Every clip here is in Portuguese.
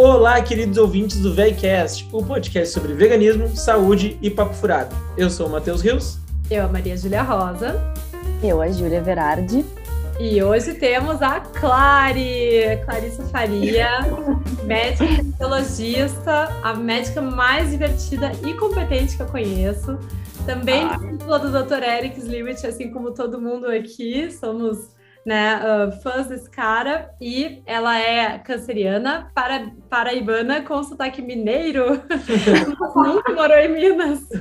Olá, queridos ouvintes do VegCast, o podcast sobre veganismo, saúde e papo furado. Eu sou o Matheus Rios. Eu, a Maria Júlia Rosa. Eu, a Júlia Verardi. E hoje temos a Clary, Clarissa Faria, médica ginecologista, a médica mais divertida e competente que eu conheço. Também discípula do Dr. Eric Sliwich, assim como todo mundo aqui. Somos né, uh, fãs desse cara, e ela é canceriana, para, paraibana, com sotaque mineiro, nunca morou em Minas.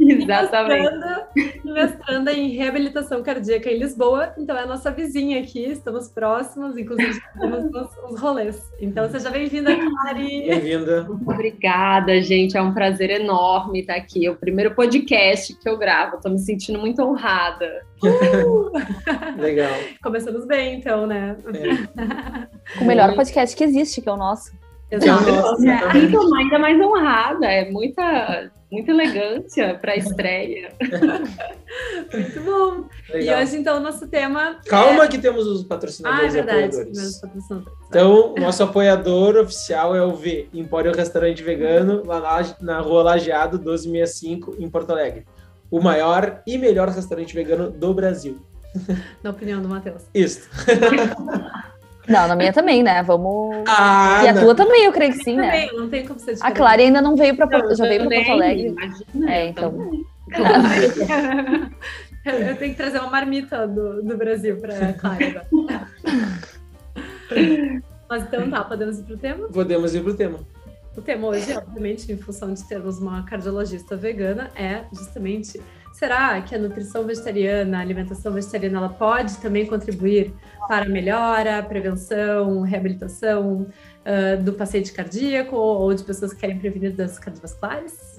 Exatamente. Mestranda, mestranda em reabilitação cardíaca em Lisboa, então é a nossa vizinha aqui, estamos próximos, inclusive temos uns, rolês. Então seja bem-vinda, Clary. Bem-vinda. Obrigada, gente, é um prazer enorme estar aqui. É o primeiro podcast que eu gravo, estou me sentindo muito honrada. Uh! Legal. Começamos bem, então, né? É. O melhor podcast que existe, que é o nosso. Exato. É, então, ainda mais honrada, é muita, muita elegância para a estreia. Muito bom. Legal. E hoje, então, o nosso tema. Calma é... que temos os Ah, é patrocinadores e verdade. apoiadores. patrocinadores. Então, nosso apoiador oficial é o V, Empório Restaurante Vegano, lá na, na rua Lajeado 1265, em Porto Alegre. O maior e melhor restaurante vegano do Brasil. Na opinião do Matheus. Isso. Não, na minha também, né? Vamos. Ah, e a não. tua também, eu creio que sim, né? Também, não tem como ser A diferente. Clara ainda não veio para Não, já veio para Porto Alegre. Imagina, É, eu então. Eu eu tenho que trazer uma marmita do, do Brasil para Clara. Mas então tá, podemos ir pro tema? Podemos ir pro tema. O tema hoje, obviamente, em função de termos uma cardiologista vegana, é justamente será que a nutrição vegetariana, a alimentação vegetariana, ela pode também contribuir para a melhora, prevenção, reabilitação ah, do paciente cardíaco ou de pessoas que querem prevenir doenças cardiovasculares?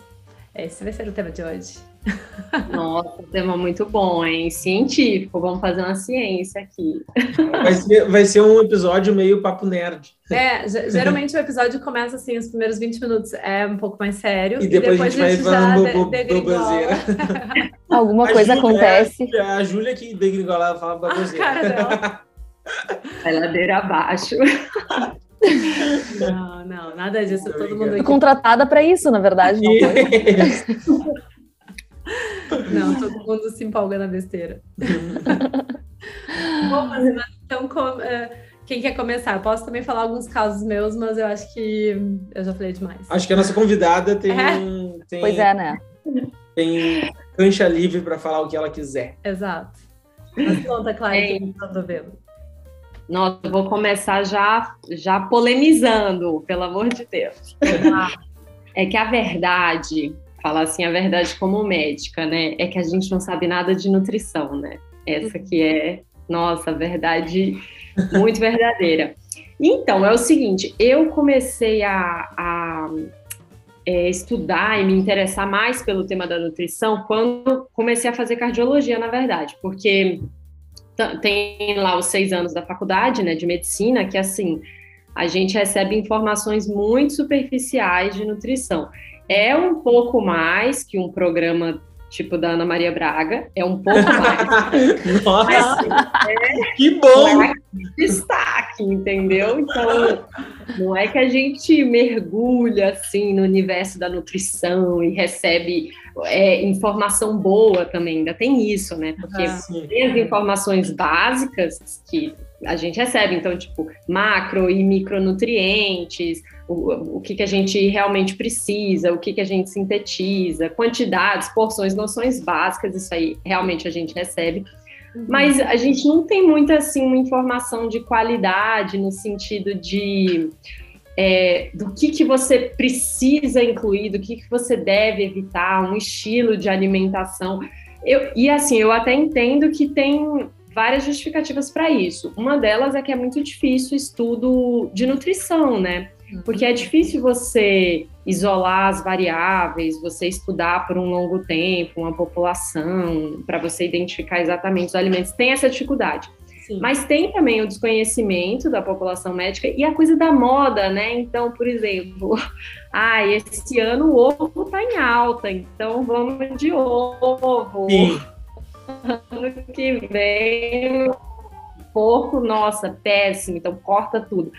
Esse vai ser o tema de hoje. Nossa, tema muito bom, hein? Científico, vamos fazer uma ciência aqui. Vai ser, vai ser um episódio meio papo nerd. É, ge- geralmente o episódio começa assim, os primeiros 20 minutos é um pouco mais sério. E depois a gente vai falando. Alguma A coisa Júlia- acontece. É, a Júlia que degringola, ela fala A baboseira. cara dela. Vai ladeira abaixo. Não, não, nada disso. Muito Todo mundo Fui aqui. contratada para isso, na verdade. Não foi. Não, todo mundo se empolga na besteira. Bom, mas, então, com- eh, quem quer começar? Eu posso também falar alguns casos meus, mas eu acho que eu já falei demais. Acho que a nossa convidada tem, É. tem, Pois é, né? tem cancha livre para falar o que ela quiser. Exato. Mas conta, Clara, É. quem tá vendo. Nossa, eu vou começar já, já polemizando, pelo amor de Deus. É que a verdade, falar assim a verdade como médica, né? É que a gente não sabe nada de nutrição, né? Essa que é, nossa, a verdade muito verdadeira. Então, é o seguinte, eu comecei a, a, é, estudar e me interessar mais pelo tema da nutrição quando comecei a fazer cardiologia, na verdade, porque tem lá os seis anos da faculdade, né, de medicina, que assim, a gente recebe informações muito superficiais de nutrição. É um pouco mais que um programa tipo da Ana Maria Braga, é um pouco mais. Nossa, Mas, assim, que não bom! é destaque, entendeu? Então, não é que a gente mergulha assim no universo da nutrição e recebe é, informação boa também, ainda tem isso, né? Porque Ah. Tem as informações básicas que a gente recebe, então, tipo, macro e micronutrientes, o, o que, que a gente realmente precisa, o que, que a gente sintetiza, quantidades, porções, noções básicas, isso aí realmente a gente recebe. Mas a gente não tem muita assim uma informação de qualidade no sentido de é, do que, que você precisa incluir, do que, que você deve evitar, um estilo de alimentação. Eu, e assim, eu até entendo que tem várias justificativas para isso. Uma delas é que é muito difícil o estudo de nutrição, né? Porque é difícil você isolar as variáveis, você estudar por um longo tempo uma população, para você identificar exatamente os alimentos. Tem essa dificuldade. Sim. Mas tem também o desconhecimento da população médica e a coisa da moda, né? Então, por exemplo, ah, esse ano o ovo tá em alta, então vamos de ovo. Sim. Ano que vem, porco, nossa, péssimo, então corta tudo.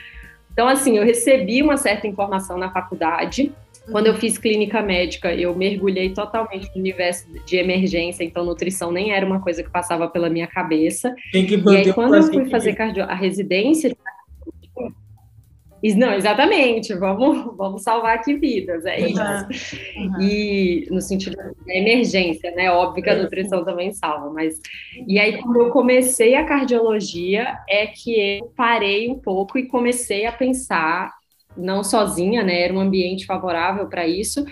Então, assim, eu recebi uma certa informação na faculdade. Quando eu fiz clínica médica, eu mergulhei totalmente no universo de emergência, então nutrição nem era uma coisa que passava pela minha cabeça. Tem que e aí, quando eu fui fazer cardio... a residência não, exatamente. Vamos, vamos salvar aqui vidas, é isso. Uhum. E no sentido da emergência, né? Óbvio que a nutrição também salva, mas. E aí, quando eu comecei a cardiologia, é que eu parei um pouco e comecei a pensar, não sozinha, né? Era um ambiente favorável para isso,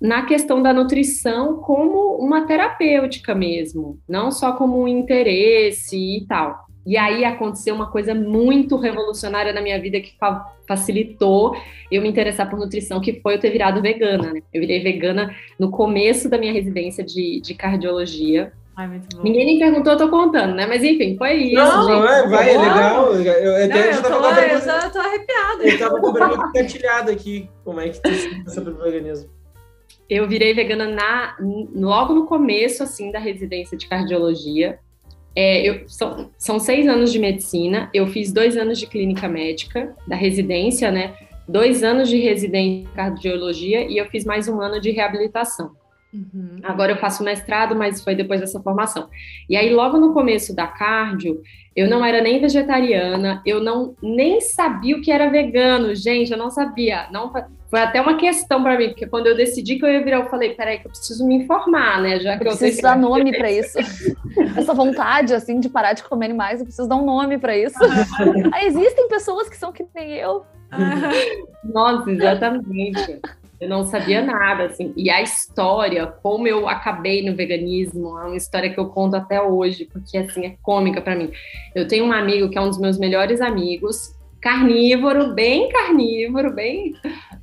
na questão da nutrição como uma terapêutica mesmo, não só como um interesse e tal. E aí aconteceu uma coisa muito revolucionária na minha vida que fa facilitou eu me interessar por nutrição, que foi eu ter virado vegana. Né? Eu virei vegana no começo da minha residência de, de cardiologia. Ai, Ninguém nem perguntou, eu tô contando, né? Mas enfim, foi isso. Não, não é, vai, é legal. Eu, eu, não, eu, tô, eu, já tô arrepiada. Eu tava com o engatilhado aqui. Como é que tu se sobre o veganismo? Eu virei vegana na, logo no começo, assim, da residência de cardiologia. É, eu, são, são seis anos de medicina, eu fiz dois anos de clínica médica, da residência, né? Dois anos de residência em cardiologia e eu fiz mais um ano de reabilitação. Uhum. Agora eu faço mestrado, mas foi depois dessa formação. E aí, logo no começo da cardio, eu não era nem vegetariana, eu não nem sabia o que era vegano, gente, eu não sabia. Não foi até uma questão para mim, porque quando eu decidi que eu ia virar, eu falei, peraí, que eu preciso me informar, né? Já que eu, eu preciso dar nome para isso. Essa vontade, assim, de parar de comer mais, eu preciso dar um nome para isso. ah, existem pessoas que são que nem eu. Nossa, exatamente. Eu não sabia nada, assim. E a história, como eu acabei no veganismo, é uma história que eu conto até hoje, porque, assim, é cômica para mim. Eu tenho um amigo que é um dos meus melhores amigos, carnívoro, bem carnívoro, bem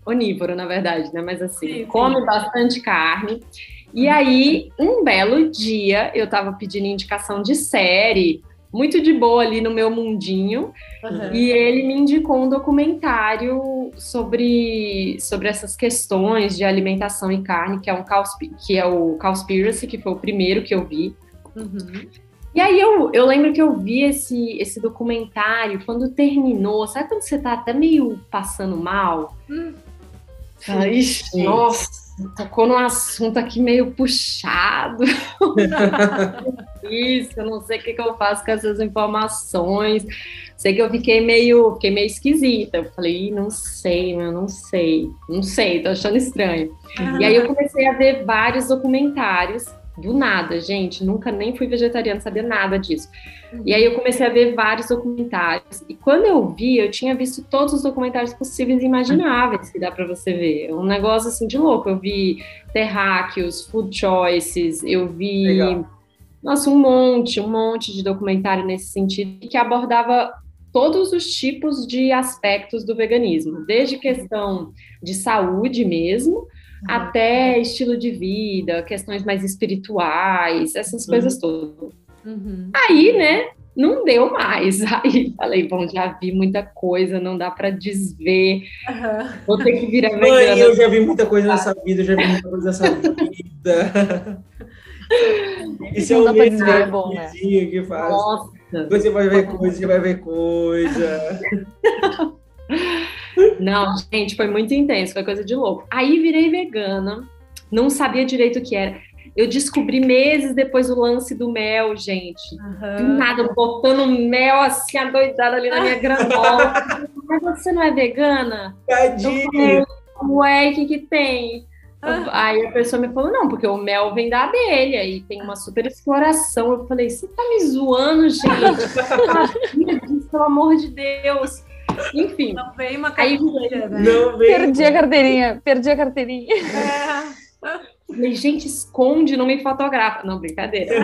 onívoro, na verdade, né? Mas, assim, sim, come sim. bastante carne. E aí, um belo dia, eu tava pedindo indicação de série, muito de boa ali no meu mundinho. Uhum. E ele me indicou um documentário sobre, sobre essas questões de alimentação e carne, que é, um que é o Cowspiracy, que foi o primeiro que eu vi. Uhum. E aí eu, eu lembro que eu vi esse, esse documentário, quando terminou, sabe quando você tá até meio passando mal? Hum. Ixi, nossa! Tocou num assunto aqui meio puxado. Isso, eu não sei o que, que, eu faço com essas informações. Sei que eu fiquei meio, fiquei meio esquisita. Eu falei, não sei, meu, não sei, não sei, tô achando estranho. Ah. E aí eu comecei a ver vários documentários do nada, gente. Nunca nem fui vegetariana, sabia nada disso. E aí eu comecei a ver vários documentários. E quando eu vi, eu tinha visto todos os documentários possíveis e imagináveis que dá para você ver. Um negócio assim de louco. Eu vi Terráqueos, Food Choices, eu vi. Legal. Nossa, um monte, um monte de documentário nesse sentido que abordava todos os tipos de aspectos do veganismo, desde questão de saúde mesmo, Uhum. Até estilo de vida, questões mais espirituais, essas uhum. coisas todas. Uhum. Aí, né, não deu mais. Aí falei, bom, já vi muita coisa, não dá para desver. Uhum. Vou ter que virar vegana. Mãe, eu já vi muita coisa nessa vida, eu já vi muita coisa nessa vida. Isso é o mesmo desver, é bom, né? que faz. Nossa. Você vai ver coisa, você vai ver coisa. Não, gente, foi muito intenso, foi coisa de louco. Aí virei vegana, não sabia direito o que era. Eu descobri meses depois o lance do mel, gente. Uhum. nada, botando mel assim, adoidada ali na minha granola. Mas você não é vegana? Tadinho! Ué, o que que tem? Ah. Aí a pessoa me falou, não, porque o mel vem da abelha e tem uma super exploração. Eu falei, você tá me zoando, gente? Pelo amor de Deus. Enfim. Não veio uma carteirinha, né? Não veio. Perdi a carteirinha, perdi a carteirinha. É. Falei, gente, esconde, não me fotografa. Não, brincadeira.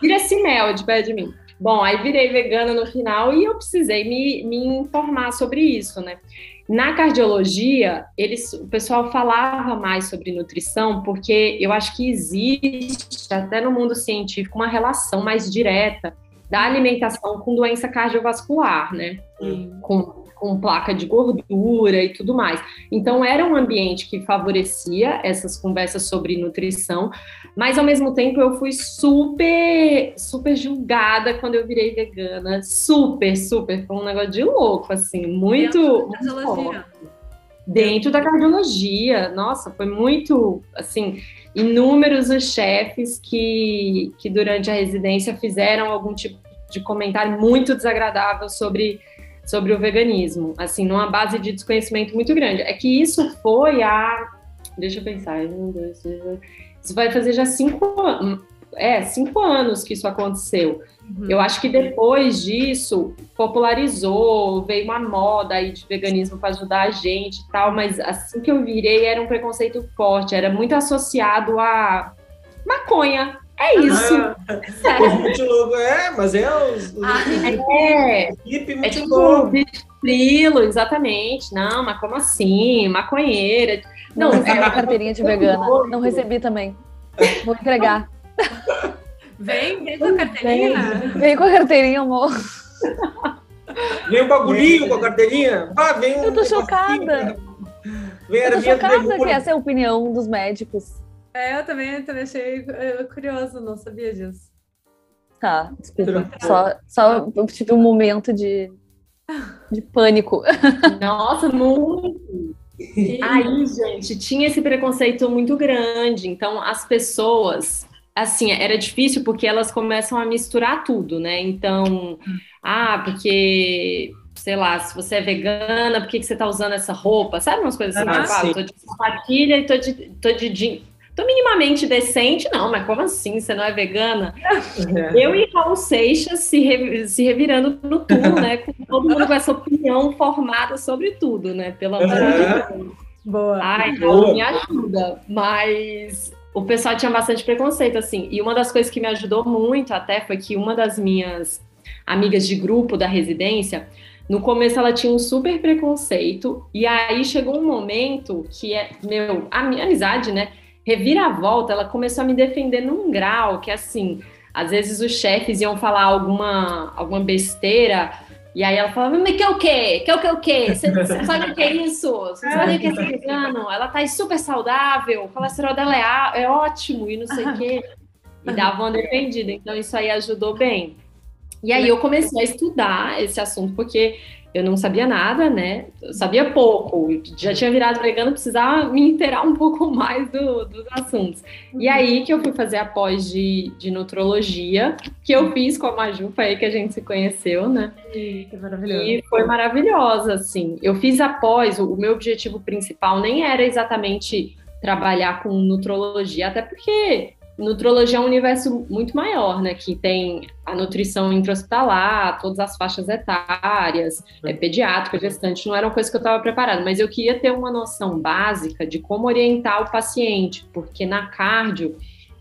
Vira esse mel de pé de mim. Bom, aí virei vegana no final e eu precisei me, me informar sobre isso, né? Na cardiologia, eles, o pessoal falava mais sobre nutrição, porque eu acho que existe, até no mundo científico, uma relação mais direta da alimentação com doença cardiovascular, né? Com, com com placa de gordura e tudo mais. Então era um ambiente que favorecia essas conversas sobre nutrição, mas ao mesmo tempo eu fui super, super julgada quando eu virei vegana, super, super, foi um negócio de louco, assim, muito, muito dentro da cardiologia. Nossa, foi muito, assim, inúmeros os chefes que, que durante a residência fizeram algum tipo de comentário muito desagradável sobre, sobre o veganismo, assim, numa base de desconhecimento muito grande. É que isso foi a. Deixa eu pensar, um, dois, três, isso vai fazer já cinco anos. É, cinco anos que isso aconteceu. Uhum. Eu acho que depois disso popularizou, veio uma moda aí de veganismo para ajudar a gente e tal, mas assim que eu virei era um preconceito forte, era muito associado a maconha. É isso. Ah, é, mas é os. os ah, é, é tipo Trilo, exatamente. Não, mas como assim? Maconheira. Não, não é uma carteirinha de vegana. Não recebi também. Vou entregar. Vem, vem com a carteirinha. Vem, vem com a carteirinha, amor. Vem um bagulhinho com a carteirinha. Ah, vem um Eu tô chocada. Vem eu tô chocada que essa é a opinião dos médicos. É, eu também, eu também achei curioso, não sabia disso. Tá, desculpa. Só, só eu tive um momento de, de pânico. Nossa, muito. Aí, gente, tinha esse preconceito muito grande. Então, as pessoas assim, era difícil porque elas começam a misturar tudo, né? Então, ah, porque, sei lá, se você é vegana, por que, que você tá usando essa roupa? Sabe umas coisas assim? Ah, tipo, ah, tô de sapatilha e tô de, tô de jeans. Tô minimamente decente, não, mas como assim? Você não é vegana? É. Eu e Raul Seixas se, re, se revirando no tudo, né? Com todo mundo com essa opinião formada sobre tudo, né? Pelo amor de Deus. Boa. Ai, Raul, me ajuda. Mas o pessoal tinha bastante preconceito, assim. E uma das coisas que me ajudou muito até foi que uma das minhas amigas de grupo da residência, no começo ela tinha um super preconceito, e aí chegou um momento que é, meu, a minha amizade, né? Reviravolta, ela começou a me defender num grau que, assim, às vezes os chefes iam falar alguma, alguma besteira e aí ela falava, mas que é o quê? Que é o que é o quê? Você, sabe o que é isso? Você sabe o que é vegano? Ela tá super saudável, o colesterol dela é, é ótimo e não sei o quê. E dava uma defendida. Então isso aí ajudou bem. E aí eu comecei a estudar esse assunto, porque eu não sabia nada, né? Eu sabia pouco, já tinha virado vegana, precisava me inteirar um pouco mais do, dos assuntos. E aí que eu fui fazer a pós de, de nutrologia, que eu fiz com a Maju, foi aí que a gente se conheceu, né? Que maravilhoso. E foi maravilhosa, assim. Eu fiz a pós, o meu objetivo principal nem era exatamente trabalhar com nutrologia, até porque Nutrologia é um universo muito maior, né? Que tem a nutrição intra-hospitalar, todas as faixas etárias, é, pediátrica, gestante, não era uma coisa que eu estava preparada, mas eu queria ter uma noção básica de como orientar o paciente, porque na cardio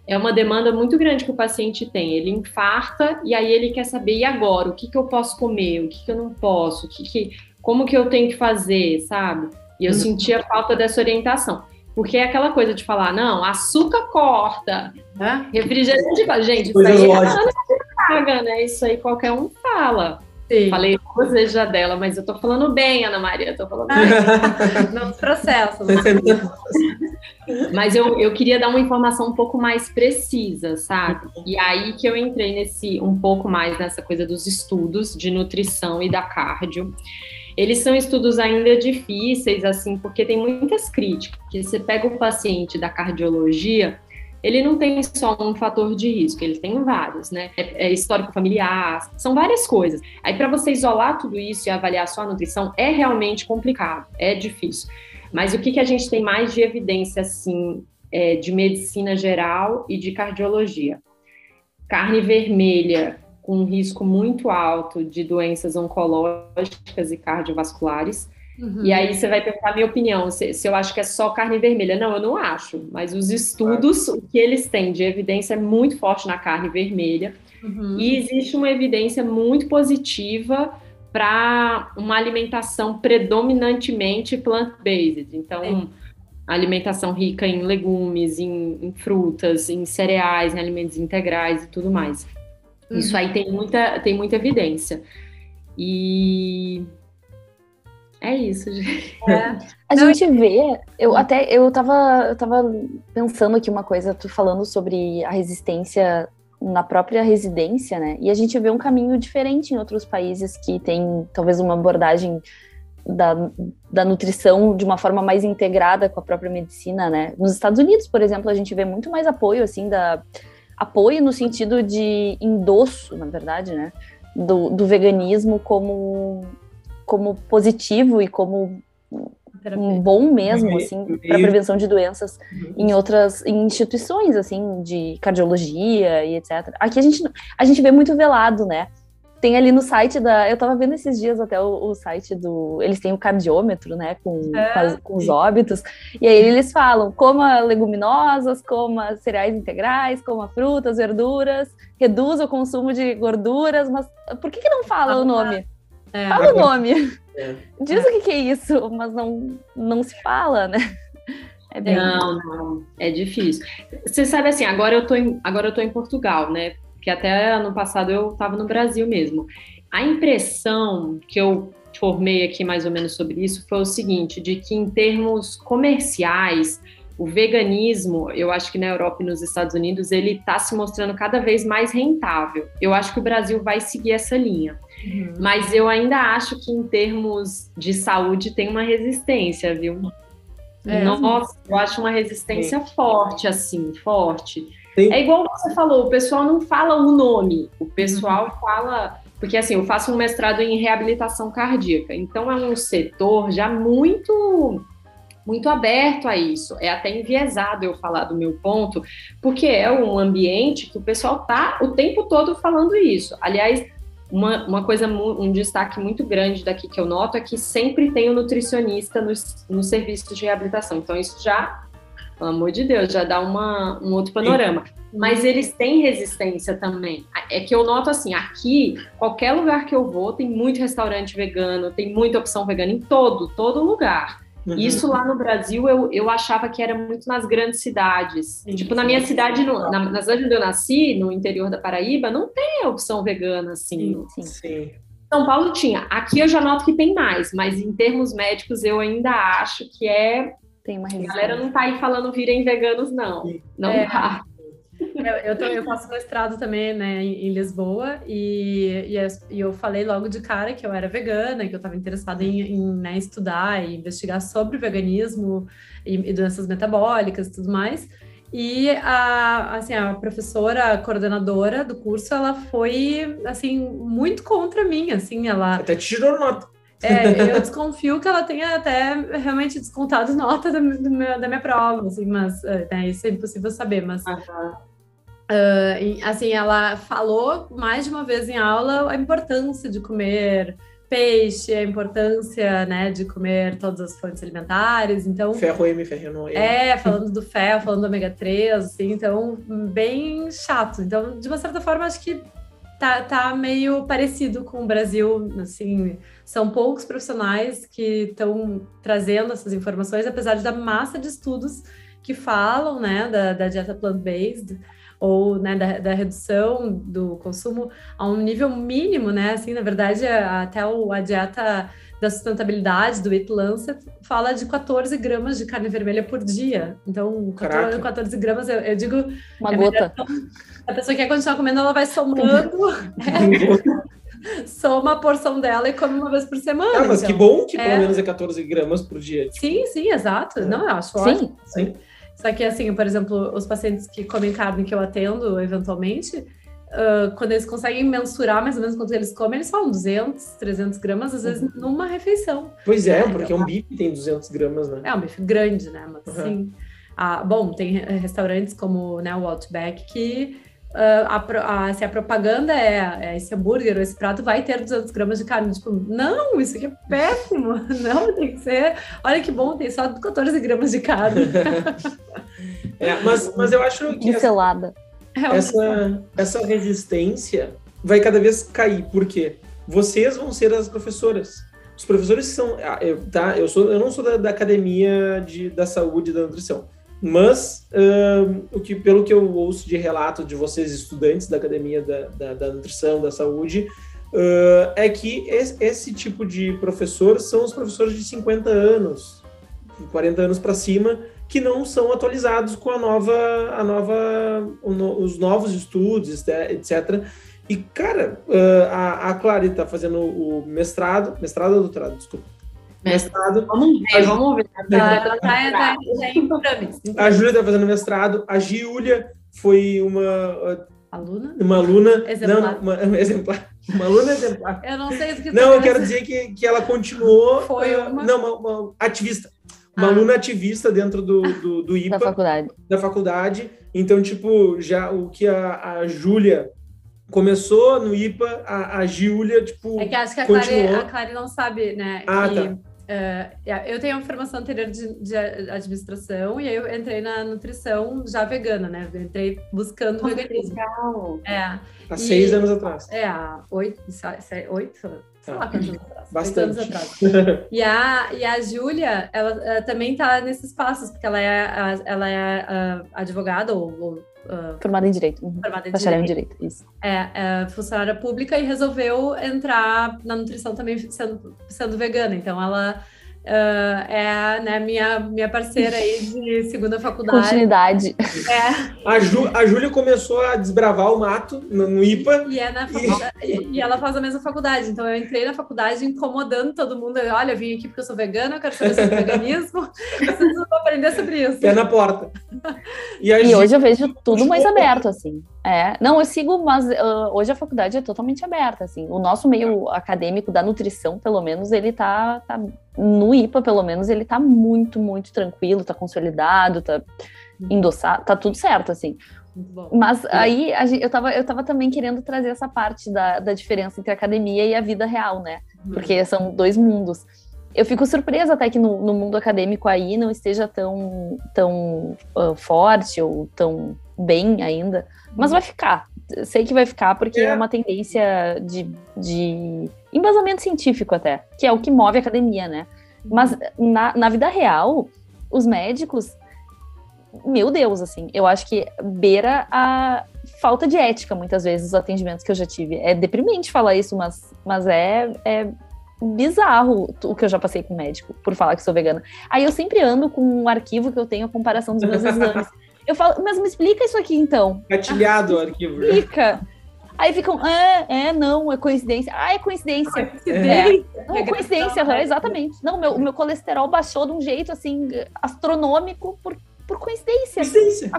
é uma demanda muito grande que o paciente tem. Ele infarta e aí ele quer saber, e agora? O que, que eu posso comer? O que, que eu não posso? O que, que como que eu tenho que fazer, sabe? E eu uhum. sentia falta dessa orientação. Porque é aquela coisa de falar, não, açúcar corta, né? refrigerante, gente, isso aí é paga, né? Isso aí qualquer um fala. Sim. Falei duas vezes já dela, mas eu tô falando bem, Ana Maria, tô falando bem. Nos processos. mas eu, eu queria dar uma informação um pouco mais precisa, sabe? E aí que eu entrei nesse, um pouco mais nessa coisa dos estudos de nutrição e da cardio. Eles são estudos ainda difíceis, assim, porque tem muitas críticas. Você pega o paciente da cardiologia, ele não tem só um fator de risco, ele tem vários, né? É, é histórico familiar, são várias coisas. Aí, para você isolar tudo isso e avaliar só a nutrição, é realmente complicado, é difícil. Mas o que, que a gente tem mais de evidência, assim, é, de medicina geral e de cardiologia? Carne vermelha com um risco muito alto de doenças oncológicas e cardiovasculares. Uhum. E aí você vai perguntar a minha opinião, se, se, eu acho que é só carne vermelha. Não, eu não acho. Mas os estudos, o que eles têm de evidência é muito forte na carne vermelha. Uhum. E existe uma evidência muito positiva para uma alimentação predominantemente plant-based. Então, Sim. alimentação rica em legumes, em, em frutas, em cereais, em alimentos integrais e tudo mais. Isso aí tem muita, tem muita evidência. E É isso, gente. É. A gente vê, eu até eu tava, eu tava pensando aqui uma coisa, tu falando sobre a resistência na própria residência, né? E a gente vê um caminho diferente em outros países que tem talvez uma abordagem da, da nutrição de uma forma mais integrada com a própria medicina, né? Nos Estados Unidos, por exemplo, a gente vê muito mais apoio, assim, da apoio no sentido de endosso, na verdade, né? Do, do veganismo como, como positivo e como um bom mesmo, assim, para prevenção de doenças uhum. em outras em instituições, assim, de cardiologia e etc. Aqui a gente, a gente vê muito velado, né? Tem ali no site da. Eu tava vendo esses dias até o, o site do. Eles têm o cardiômetro, né? Com, é, com, as, com, os óbitos. E aí eles falam: coma leguminosas, coma cereais integrais, coma frutas, verduras, reduza o consumo de gorduras. Mas por que, que não fala ah, o nome? É. Fala o nome. É. Diz o que, que, é isso, mas não, não se fala, né? É bem... Não, não, é difícil. Você sabe assim, agora eu tô em, agora eu tô em Portugal, né? Que até ano passado eu estava no Brasil mesmo. A impressão que eu formei aqui mais ou menos sobre isso foi o seguinte, de que em termos comerciais, o veganismo, eu acho que na Europa e nos Estados Unidos, ele está se mostrando cada vez mais rentável. Eu acho que o Brasil vai seguir essa linha. Uhum. Mas eu ainda acho que em termos de saúde tem uma resistência, viu? É, Nossa, eu acho uma resistência forte, assim, forte. É igual você falou, o pessoal não fala o nome, o pessoal uhum. fala. Porque assim, eu faço um mestrado em reabilitação cardíaca, então é um setor já muito muito aberto a isso. É até enviesado eu falar do meu ponto, porque é um ambiente que o pessoal tá o tempo todo falando isso. Aliás, uma, uma coisa, um destaque muito grande daqui que eu noto é que sempre tem um nutricionista nos, nos serviços de reabilitação. Então, isso já pelo amor de Deus, já dá uma, um outro panorama. Mas eles têm resistência também. É que eu noto assim, aqui, qualquer lugar que eu vou, tem muito restaurante vegano, tem muita opção vegana em todo, todo lugar. Uhum. Isso lá no Brasil eu, eu achava que era muito nas grandes cidades. Sim, tipo, na minha cidade, no, na, na cidade onde eu nasci, no interior da Paraíba, não tem opção vegana assim. Sim, sim. São Paulo tinha. Aqui eu já noto que tem mais, mas em termos médicos eu ainda acho que é tem uma resistência. A galera não tá aí falando virem veganos, não. Não é. tá. Eu, eu, tô, eu faço mestrado também, né, em, Lisboa, e, e, e, eu falei logo de cara que eu era vegana, que eu estava interessada em, em né, estudar e investigar sobre veganismo e, e, doenças metabólicas e tudo mais. E a, assim, a professora a coordenadora do curso, ela foi, assim, muito contra mim, assim, ela... Até tirou nota. É, eu desconfio que ela tenha até realmente descontado nota do, do meu, da minha prova, assim, mas é, né, isso é impossível saber, mas uhum. uh, assim, ela falou mais de uma vez em aula a importância de comer peixe, a importância, né, de comer todas as fontes alimentares, então... Ferro M, ferro M. É, falando do ferro, falando do ômega 3, assim, então, bem chato. Então, de uma certa forma, acho que tá, tá meio parecido com o Brasil, assim, são poucos profissionais que estão trazendo essas informações, apesar da massa de estudos que falam, né, da, da dieta plant-based, ou né, da, da, redução do consumo a um nível mínimo, né? Assim, na verdade, até o, a dieta da sustentabilidade do Eat Lancet fala de 14 gramas de carne vermelha por dia. Então, 14, 14 gramas, eu, eu digo. Uma é gota. A pessoa quer continuar comendo, ela vai somando. é, soma a porção dela e come uma vez por semana. Ah, mas então. que bom que é... pelo menos é 14 gramas por dia. Tipo. Sim, sim, exato. É. Não, eu acho sim. ótimo. Sim. Só que, assim, por exemplo, os pacientes que comem carne que eu atendo, eventualmente, uh, quando eles conseguem mensurar mais ou menos quanto eles comem, eles falam 200, 300 gramas, às vezes, uhum. numa refeição. Pois é, porque é um bife tem 200 gramas, né? É um bife grande, né? Mas, uhum. sim. Ah, bom, tem restaurantes como né, o Outback que Uh, a, a, assim, a, propaganda é, é, esse hambúrguer, esse prato vai ter 200 gramas de carne. Tipo, não, isso aqui é péssimo. Não, tem que ser. Olha que bom, tem só 14 gramas de carne. é, mas, mas eu acho que. Pincelada. Essa, essa, essa resistência vai cada vez cair. Por quê? Vocês vão ser as professoras. Os professores são. Ah, eu, tá, eu, sou, eu não sou da, da academia de, da saúde e da nutrição mas, o que, pelo que eu ouço de relato de vocês, estudantes da Academia da, da, da Nutrição, da Saúde, uh, é que esse, esse, tipo de professor são os professores de 50 anos, 40 anos para cima, que não são atualizados com a nova, a nova, os novos estudos, etc. E, cara, uh, a, a Clary está fazendo o mestrado, mestrado ou doutorado, desculpa. Mestrado. Vamos ver, vamos ver. Ela tá, A Júlia está fazendo mestrado, a Giulia foi uma Aluna? Uma aluna. Exemplar. Não, uma, exemplar. Uma aluna exemplar. Eu não sei do que Não, eu quero dizer que, que ela continuou. Foi uma. Não, uma, uma ativista. Uma ah. aluna ativista dentro do, do, do, IPA. Da faculdade. Da faculdade. Então, tipo, já o que a, a Júlia começou no IPA, a, a Giulia, tipo. É que acho que a Clary, a Clary não sabe, né? Ah, que... tá Uh, eu tenho uma formação anterior de, de, administração e aí eu entrei na nutrição já vegana, né? Eu entrei buscando oh, veganismo. Legal. É. Há e, seis anos atrás. É, há oito, oito sei lá quantos anos atrás. Bastante. anos atrás. e a, e a Júlia, ela, ela também está nesses passos, porque ela é, ela é advogada ou, ou Uh, formada em Direito. Uhum. Formada em Direito. em Direito, isso. É, é, funcionária pública e resolveu entrar na nutrição também sendo, sendo vegana. Então, ela Uh, é né, minha, minha parceira aí de segunda faculdade. Continuidade. É. A, Ju, a Júlia começou a desbravar o mato no, no IPA. E, é na e... e... ela faz a mesma faculdade. Então eu entrei na faculdade incomodando todo mundo. Olha, eu vim aqui porque eu sou vegana, eu quero saber sobre veganismo. Preciso aprender sobre isso. Pé na porta. E, e hoje eu vejo tudo mais aberto, assim. É, não, eu sigo, mas uh, hoje a faculdade é totalmente aberta, assim. O nosso meio acadêmico da nutrição, pelo menos, ele tá, tá no IPA, pelo menos, ele tá muito, muito tranquilo, tá consolidado, tá endossado, tá tudo certo, assim. Mas aí eu tava, eu tava também querendo trazer essa parte da, da diferença entre a academia e a vida real, né? Uhum. Porque são dois mundos. Eu fico surpresa até que no, no mundo acadêmico aí não esteja tão, tão uh, forte ou tão bem ainda, mas vai ficar. Sei que vai ficar porque é, é uma tendência de, de embasamento científico até, que é o que move a academia, né? Mas na, na vida real, os médicos, meu Deus, assim, eu acho que beira a falta de ética, muitas vezes, os atendimentos que eu já tive. É deprimente falar isso, mas, mas é, é bizarro o que eu já passei com médico, por falar que sou vegana. Aí eu sempre ando com um arquivo que eu tenho a comparação dos meus exames. Eu falo, mas me explica isso aqui então. Gatilhado o arquivo. Né? Explica. Aí ficam, é, é, não, é coincidência. Ah, é coincidência. Coincidência. É. Não, é coincidência, exatamente. Não, meu, meu colesterol baixou de um jeito, assim, astronômico por, por coincidência. Coincidência.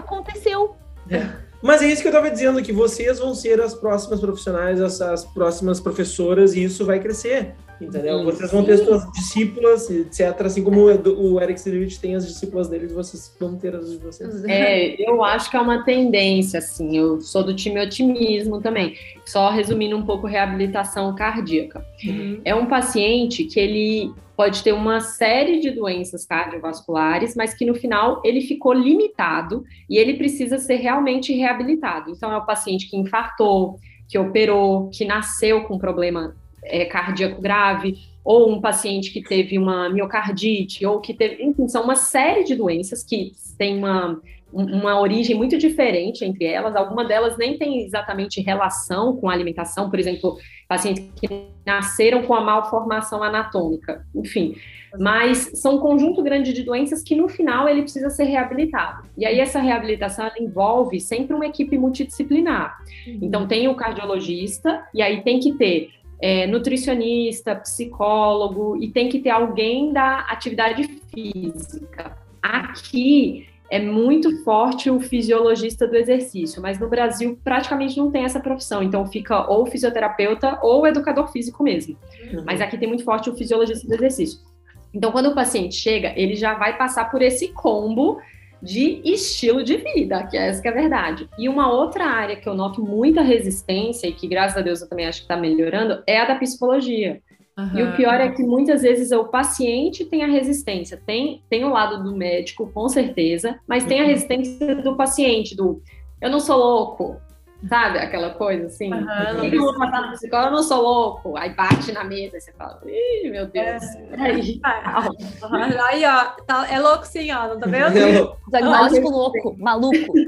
É. Isso que eu estava dizendo, que vocês vão ser as próximas profissionais, as, as próximas professoras, e isso vai crescer. Entendeu? Sim, vocês vão ter suas discípulas, etc. Assim como o Eric Silvich tem as discípulas deles, vocês vão ter as de vocês. É, eu acho que é uma tendência, assim. Eu sou do time otimismo também. Só resumindo um pouco reabilitação cardíaca. Uhum. É um paciente que ele pode ter uma série de doenças cardiovasculares, mas que no final ele ficou limitado e ele precisa ser realmente reabilitado. Então, é o paciente que infartou, que operou, que nasceu com problema é, cardíaco grave, ou um paciente que teve uma miocardite, ou que teve, enfim, são uma série de doenças que têm uma, uma origem muito diferente entre elas. Algumas delas nem têm exatamente relação com a alimentação, por exemplo, pacientes que nasceram com a malformação anatômica, enfim. Mas são um conjunto grande de doenças que no final ele precisa ser reabilitado. E aí essa reabilitação envolve sempre uma equipe multidisciplinar. Uhum. Então tem o cardiologista, e aí tem que ter é, nutricionista, psicólogo e tem que ter alguém da atividade física. Aqui é muito forte o fisiologista do exercício, mas no Brasil praticamente não tem essa profissão, então fica ou fisioterapeuta ou educador físico mesmo. Uhum. Mas aqui tem muito forte o fisiologista do exercício. Então, quando o paciente chega, ele já vai passar por esse combo de estilo de vida, que é essa que é a verdade. E uma outra área que eu noto muita resistência e que, graças a Deus, eu também acho que está melhorando, é a da psicologia. Uhum. E o pior é que muitas vezes o paciente tem a resistência, tem, tem o lado do médico, com certeza, mas tem a uhum. resistência do paciente, do eu não sou louco, Sabe aquela coisa assim? Aham, não eu vou passar no psicólogo? Eu não sou louco. Aí bate na mesa e você fala, ih, meu Deus. Aí, Aham, Aí, ó, tá- é louco sim, ó, não tá vendo? Hello. Diagnóstico louco, maluco.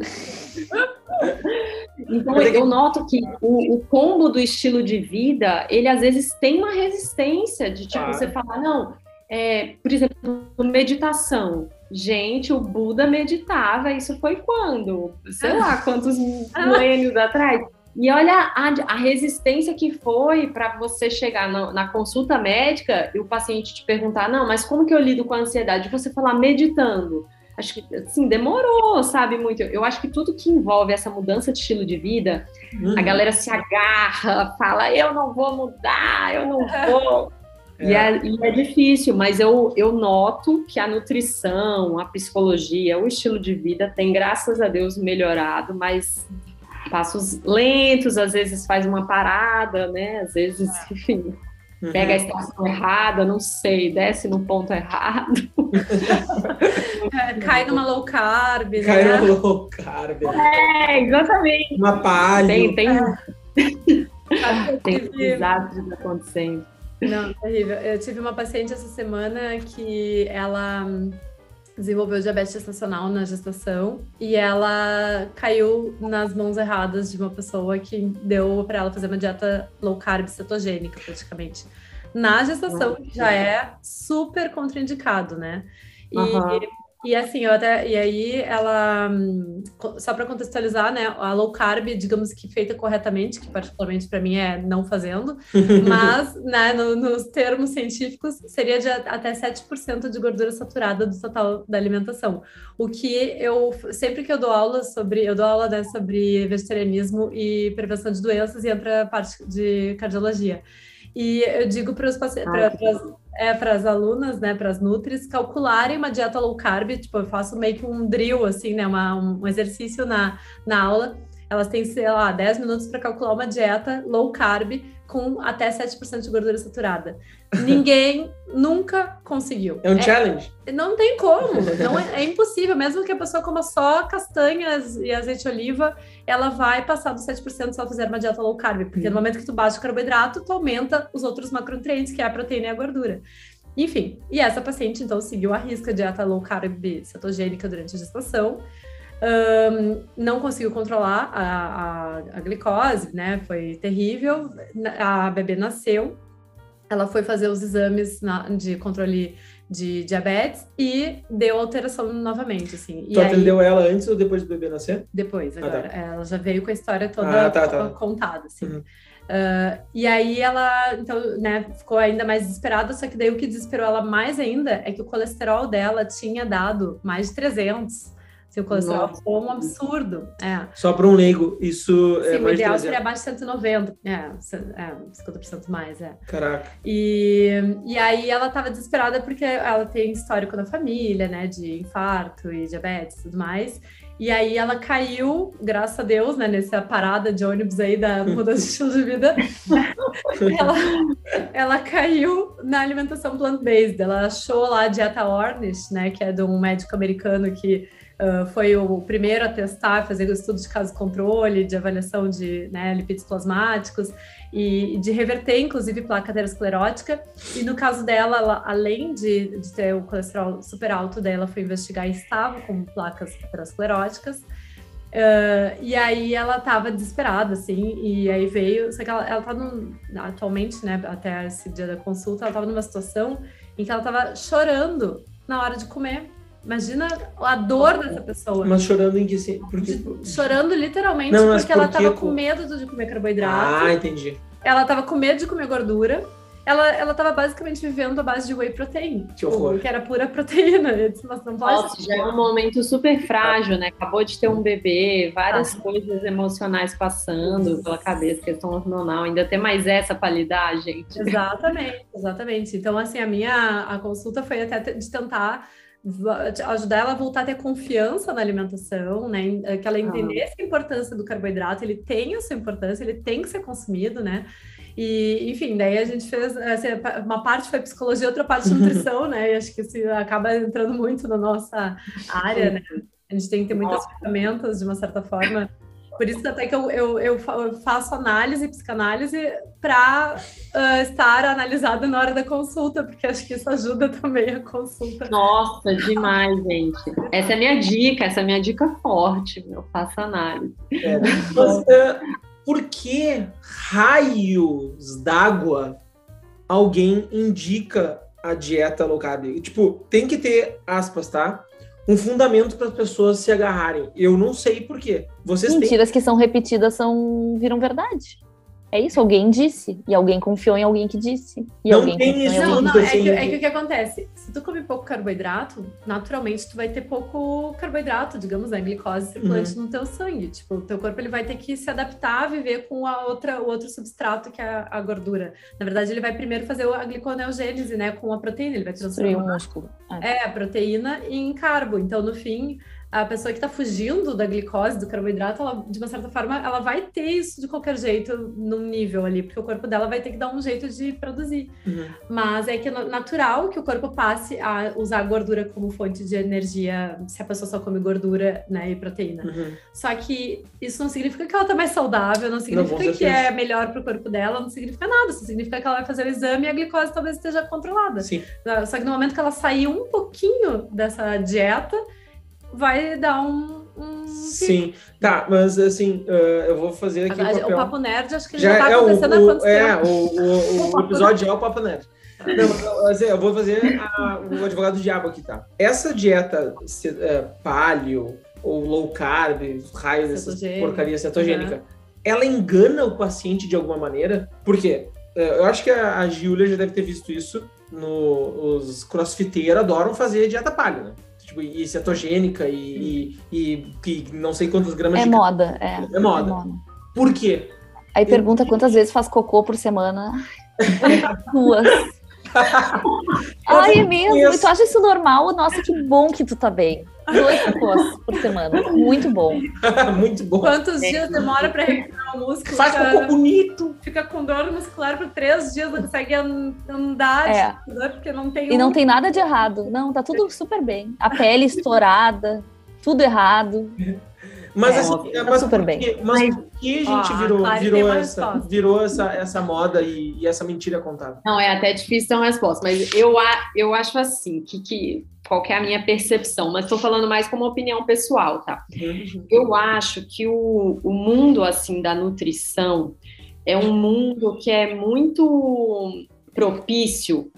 Então eu noto que o, o combo do estilo de vida, ele às vezes tem uma resistência de tipo, Claro. você falar, não, é, por exemplo, meditação. Gente, o Buda meditava, isso foi quando? Sei lá, quantos milênios atrás. E olha a, a resistência que foi para você chegar na, na consulta médica e o paciente te perguntar, não, mas como que eu lido com a ansiedade? E você falar meditando. Acho que, assim, demorou, sabe, muito. Eu acho que tudo que envolve essa mudança de estilo de vida, Uhum. a galera se agarra, fala, eu não vou mudar, eu não vou. E, é, e é difícil, mas eu, eu noto que a nutrição, a psicologia, o estilo de vida tem, graças a Deus, melhorado, mas passos lentos, às vezes faz uma parada, né? Às vezes, enfim, Uhum. pega a estação errada, não sei, desce no ponto errado. É, cai numa low carb, né? Caiu no low carb. É, exatamente. Uma palha. Tem, tem, Sabe, tem tive- desastres acontecendo. Não, terrível. Eu tive uma paciente essa semana que ela hum, desenvolveu diabetes gestacional na gestação e ela caiu nas mãos erradas de uma pessoa que deu para ela fazer uma dieta low carb cetogênica, praticamente. Na gestação, que já é super contraindicado, né? E, Aham. E assim, eu até. E aí ela. Só para contextualizar, né? A low carb, digamos que feita corretamente, que particularmente para mim é não fazendo, mas, né, no- nos termos científicos, seria de até 7% de gordura saturada do total da alimentação. O que eu, sempre que eu dou aula sobre, eu dou aula né, sobre vegetarianismo e prevenção de doenças e entra a parte de cardiologia. E eu digo para os pacientes, Ah, é, para as alunas, né, para as nutris, calcularem uma dieta low carb, tipo, eu faço meio que um drill, assim, né, uma, um exercício na, na aula, elas têm, sei lá, 10 minutos para calcular uma dieta low carb com até 7% de gordura saturada. Ninguém nunca conseguiu. É um challenge. Não tem como, não é, é impossível. Mesmo que a pessoa coma só castanhas e azeite de oliva, ela vai passar dos 7% se ela fizer uma dieta low carb. Porque no momento que tu baixa o carboidrato, tu aumenta os outros macronutrientes, que é a proteína e a gordura. Enfim, e essa paciente, então, seguiu a risca dieta low carb cetogênica durante a gestação. Ahn, não conseguiu controlar a, a, a glicose, né? Foi terrível. A bebê nasceu, ela foi fazer os exames na- de controle de diabetes e deu alteração novamente, assim. E Tu aí, atendeu ela antes ou depois do bebê nascer? depois, Ah, tá. agora. Ela já veio com a história toda Ah, tá, tá. contada, assim. Uhum. Ah, e aí ela, então, né, ficou ainda mais desesperada, só que daí o que desesperou ela mais ainda é que o colesterol dela tinha dado mais de 300. O colesterol Nossa. foi um absurdo. É. Só para um leigo, isso Sim, é o ideal 300. seria abaixo de 190. É, é 50% mais, é. Caraca. E, e aí ela tava desesperada porque ela tem histórico na família, né, de infarto e diabetes e tudo mais. E aí ela caiu, graças a Deus, né, nessa parada de ônibus aí da mudança de estilo de vida. ela, ela caiu na alimentação plant-based. Ela achou lá a dieta Ornish, né, que é de um médico americano que ah, foi o primeiro a testar, fazer o estudo de caso controle, de avaliação de né, lipídios plasmáticos e de reverter, inclusive, placa aterosclerótica. E no caso dela, ela, além de, de ter o colesterol super alto dela, foi investigar e estava com placas ateroscleróticas. Ah, e aí ela estava desesperada, assim, e aí veio. Só que ela, ela tá num, atualmente, né, até esse dia da consulta, ela estava numa situação em que ela estava chorando na hora de comer. Imagina a dor dessa pessoa. Mas chorando em que sim? Porque... Chorando literalmente Não, porque ela estava com medo de comer carboidrato. Ah, entendi. Ela tava com medo de comer gordura. Ela, ela tava basicamente vivendo à base de whey protein. Que horror. Que era pura proteína. Eu disse, mas não pode Nossa, já é um momento super frágil, né? Acabou de ter um bebê, várias coisas emocionais passando pela cabeça, questão hormonal. Ainda tem mais essa pra lidar, gente. Exatamente, exatamente. Então, assim, a minha a consulta foi até de tentar ajudar ela a voltar a ter confiança na alimentação, né? em- Que ela entendesse a importância do carboidrato, ele tem a sua importância, ele tem que ser consumido, né? E, enfim, daí a gente fez assim, uma parte foi psicologia, outra parte nutrição, né? E acho que isso acaba entrando muito na nossa área, né? A gente tem que ter muitas ferramentas, de uma certa forma, Por isso até que eu, eu, eu faço análise, psicanálise, para uh, estar analisada na hora da consulta, porque acho que isso ajuda também a consulta. Nossa, demais, gente. Essa é a minha dica, essa é a minha dica forte, eu faço análise. É. Mas, uh, por que raios d'água alguém indica a dieta low carb? Tipo, tem que ter aspas, tá? Um fundamento para as pessoas se agarrarem. Eu não sei por quê. Vocês Mentiras têm... que são repetidas são viram verdade. É isso, alguém disse. E alguém confiou em alguém que disse. E não alguém tem isso. Não, não, é que, é que o que acontece? Se tu come pouco carboidrato, naturalmente tu vai ter pouco carboidrato, digamos, né? Glicose circulante uhum. no teu sangue. Tipo, o teu corpo ele vai ter que se adaptar a viver com a outra, o outro substrato que é a, a gordura. Na verdade, ele vai primeiro fazer a gliconeogênese, né? Com a proteína. Ele vai transformar o músculo. É. é, a proteína em carbo. Então, no fim, a pessoa que está fugindo da glicose, do carboidrato, ela, de uma certa forma, ela vai ter isso de qualquer jeito num nível ali, porque o corpo dela vai ter que dar um jeito de produzir. Uhum. Mas é que é natural que o corpo passe a usar a gordura como fonte de energia, se a pessoa só come gordura né, e proteína. Uhum. Só que isso não significa que ela está mais saudável, não significa não, que é melhor para o corpo dela, não significa nada. Isso significa que ela vai fazer o exame e a glicose talvez esteja controlada. Sim. Só que no momento que ela sair um pouquinho dessa dieta, vai dar um. um Sim, tá, mas assim, uh, eu vou fazer aqui. o, papel. o Papo Nerd, acho que já, já tá é acontecendo o, há quanto é? O, o, o episódio é o Papo Nerd. Não, assim, eu vou fazer a, o advogado do diabo aqui, tá? Essa dieta uh, paleo ou low carb, raio dessas porcaria cetogênica, uhum. ela engana o paciente de alguma maneira? Por quê? Uh, eu acho que a, a Giulia já deve ter visto isso. No, os crossfiteiros adoram fazer dieta paleo, né? Tipo, e cetogênica e, e, e, não sei quantas gramas é de moda, é, é moda. É moda. Por quê? Aí pergunta quantas vezes faz cocô por semana. Duas. Ai, é mesmo? E tu acha isso normal? Nossa, que bom que tu tá bem. Dois cocôs por semana. Muito bom. Muito bom. Quantos é. dias demora para recuperar o músculo? Faz cocô bonito. Fica com dor muscular por três dias, não consegue andar é. dor porque não tem. E um... não tem nada de errado. Não, tá tudo super bem. A pele estourada, tudo errado. Mas é, assim, tá mas, super bem. mas por que a gente ó, virou, virou, essa, virou essa, essa moda e, e, essa mentira contada? Não, é até difícil ter uma resposta, mas eu, eu acho assim, que, que qual que é a minha percepção, mas estou falando mais como opinião pessoal, tá? Uhum. Eu acho que o, o mundo, assim, da nutrição é um mundo que é muito propício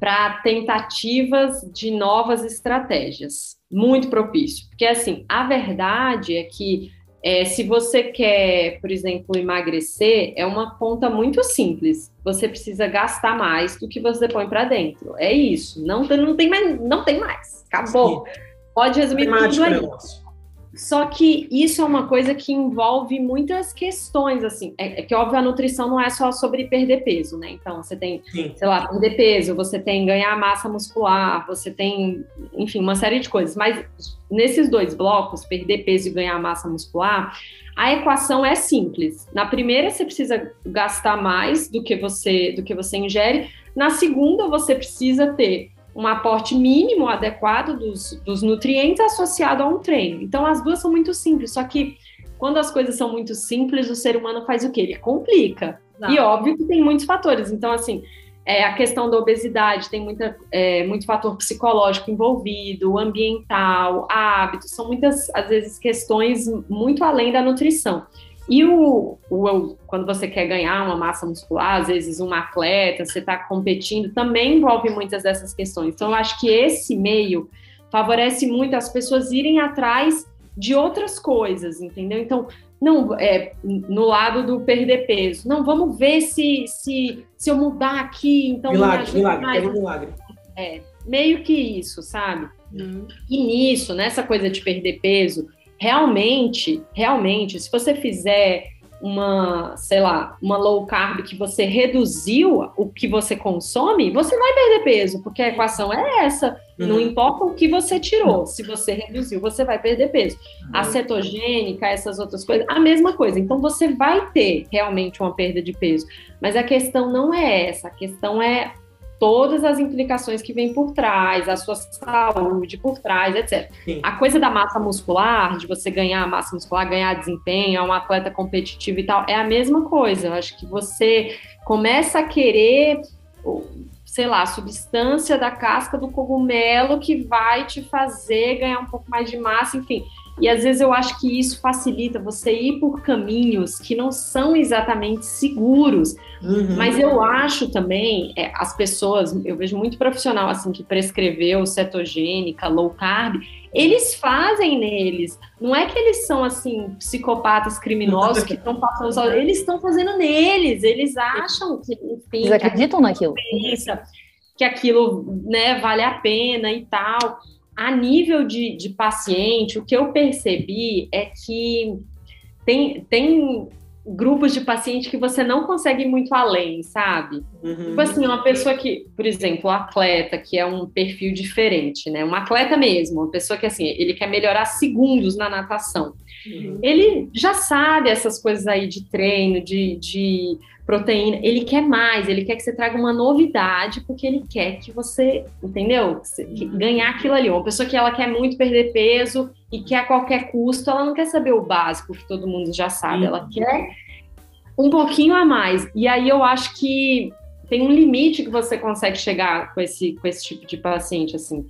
para tentativas de novas estratégias muito propício. Porque, assim, a verdade é que é, se você quer, por exemplo, emagrecer, é uma conta muito simples. Você precisa gastar mais do que você põe para dentro. É isso. Não, não tem mais. Não tem mais. Acabou. Sim. Pode resumir tudo aí. Negócio. Só que isso é uma coisa que envolve muitas questões, assim. É, é, que, óbvio, a nutrição não é só sobre perder peso, né? Então, você tem, Sim. sei lá, perder peso, você tem ganhar massa muscular, você tem, enfim, uma série de coisas. Mas nesses dois blocos, perder peso e ganhar massa muscular, a equação é simples. Na primeira, você precisa gastar mais do que você, do que você ingere. Na segunda, você precisa ter um aporte mínimo adequado dos, dos nutrientes associado a um treino. Então, as duas são muito simples, só que quando as coisas são muito simples, o ser humano faz o quê? Ele complica. Não. E óbvio que tem muitos fatores. Então, assim, é, a questão da obesidade tem muita, é, muito fator psicológico envolvido, ambiental, hábitos, são muitas, às vezes, questões muito além da nutrição. E o, o, quando você quer ganhar uma massa muscular, às vezes um atleta, você está competindo, também envolve muitas dessas questões. Então, eu acho que esse meio favorece muito as pessoas irem atrás de outras coisas, entendeu? Então, não, é, no lado do perder peso, não, vamos ver se, se, se eu mudar aqui, então milagre, milagre, mais. Quero milagre. É, meio que isso, sabe? Uhum. E nisso, nessa coisa de perder peso, realmente, realmente, se você fizer uma, sei lá, uma low carb que você reduziu o que você consome, você vai perder peso, porque a equação é essa. Uhum. Não importa o que você tirou, se você reduziu, você vai perder peso. Uhum. A cetogênica, essas outras coisas, a mesma coisa. Então você vai ter realmente uma perda de peso. Mas a questão não é essa, a questão é todas as implicações que vêm por trás, a sua saúde por trás, etc. Sim. A coisa da massa muscular, de você ganhar massa muscular, ganhar desempenho, é um atleta competitivo e tal, é a mesma coisa. Eu acho que você começa a querer sei lá, substância da casca do cogumelo que vai te fazer ganhar um pouco mais de massa, enfim. E às vezes eu acho que isso facilita você ir por caminhos que não são exatamente seguros. Uhum. Mas eu acho também, é, as pessoas, eu vejo muito profissional assim que prescreveu cetogênica, low carb, eles fazem neles. Não é que eles são assim psicopatas criminosos que estão passando só, eles estão fazendo neles. Eles acham que, enfim, eles acreditam naquilo. Que aquilo, né, vale a pena e tal a nível de, de paciente, o que eu percebi é que tem, tem grupos de paciente que você não consegue ir muito além, sabe? Uhum. Tipo assim, uma pessoa que, por exemplo, um atleta, que é um perfil diferente, né? Um atleta mesmo, uma pessoa que, assim, ele quer melhorar segundos na natação. Uhum. Ele já sabe essas coisas aí de treino, de, de proteína, ele quer mais, ele quer que você traga uma novidade, porque ele quer que você, entendeu? Que ganhar aquilo ali. Uma pessoa que ela quer muito perder peso e quer a qualquer custo, ela não quer saber o básico que todo mundo já sabe, ela quer um pouquinho a mais. E aí eu acho que tem um limite que você consegue chegar com esse, com esse tipo de paciente, assim.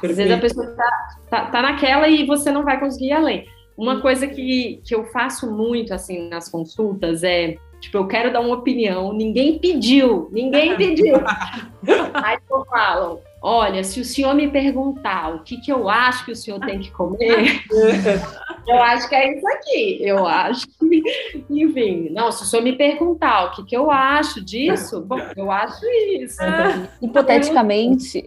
Perfeito. Às vezes a pessoa tá, tá, tá naquela e você não vai conseguir ir além. Uma coisa que, que eu faço muito, assim, nas consultas é Tipo, eu quero dar uma opinião, ninguém pediu, ninguém pediu. Aí eu falo, olha, se o senhor me perguntar o que, que eu acho que o senhor tem que comer, eu acho que é isso aqui. Eu acho que, enfim, não, se o senhor me perguntar o que, que eu acho disso, bom, eu acho isso. Ah, hipoteticamente.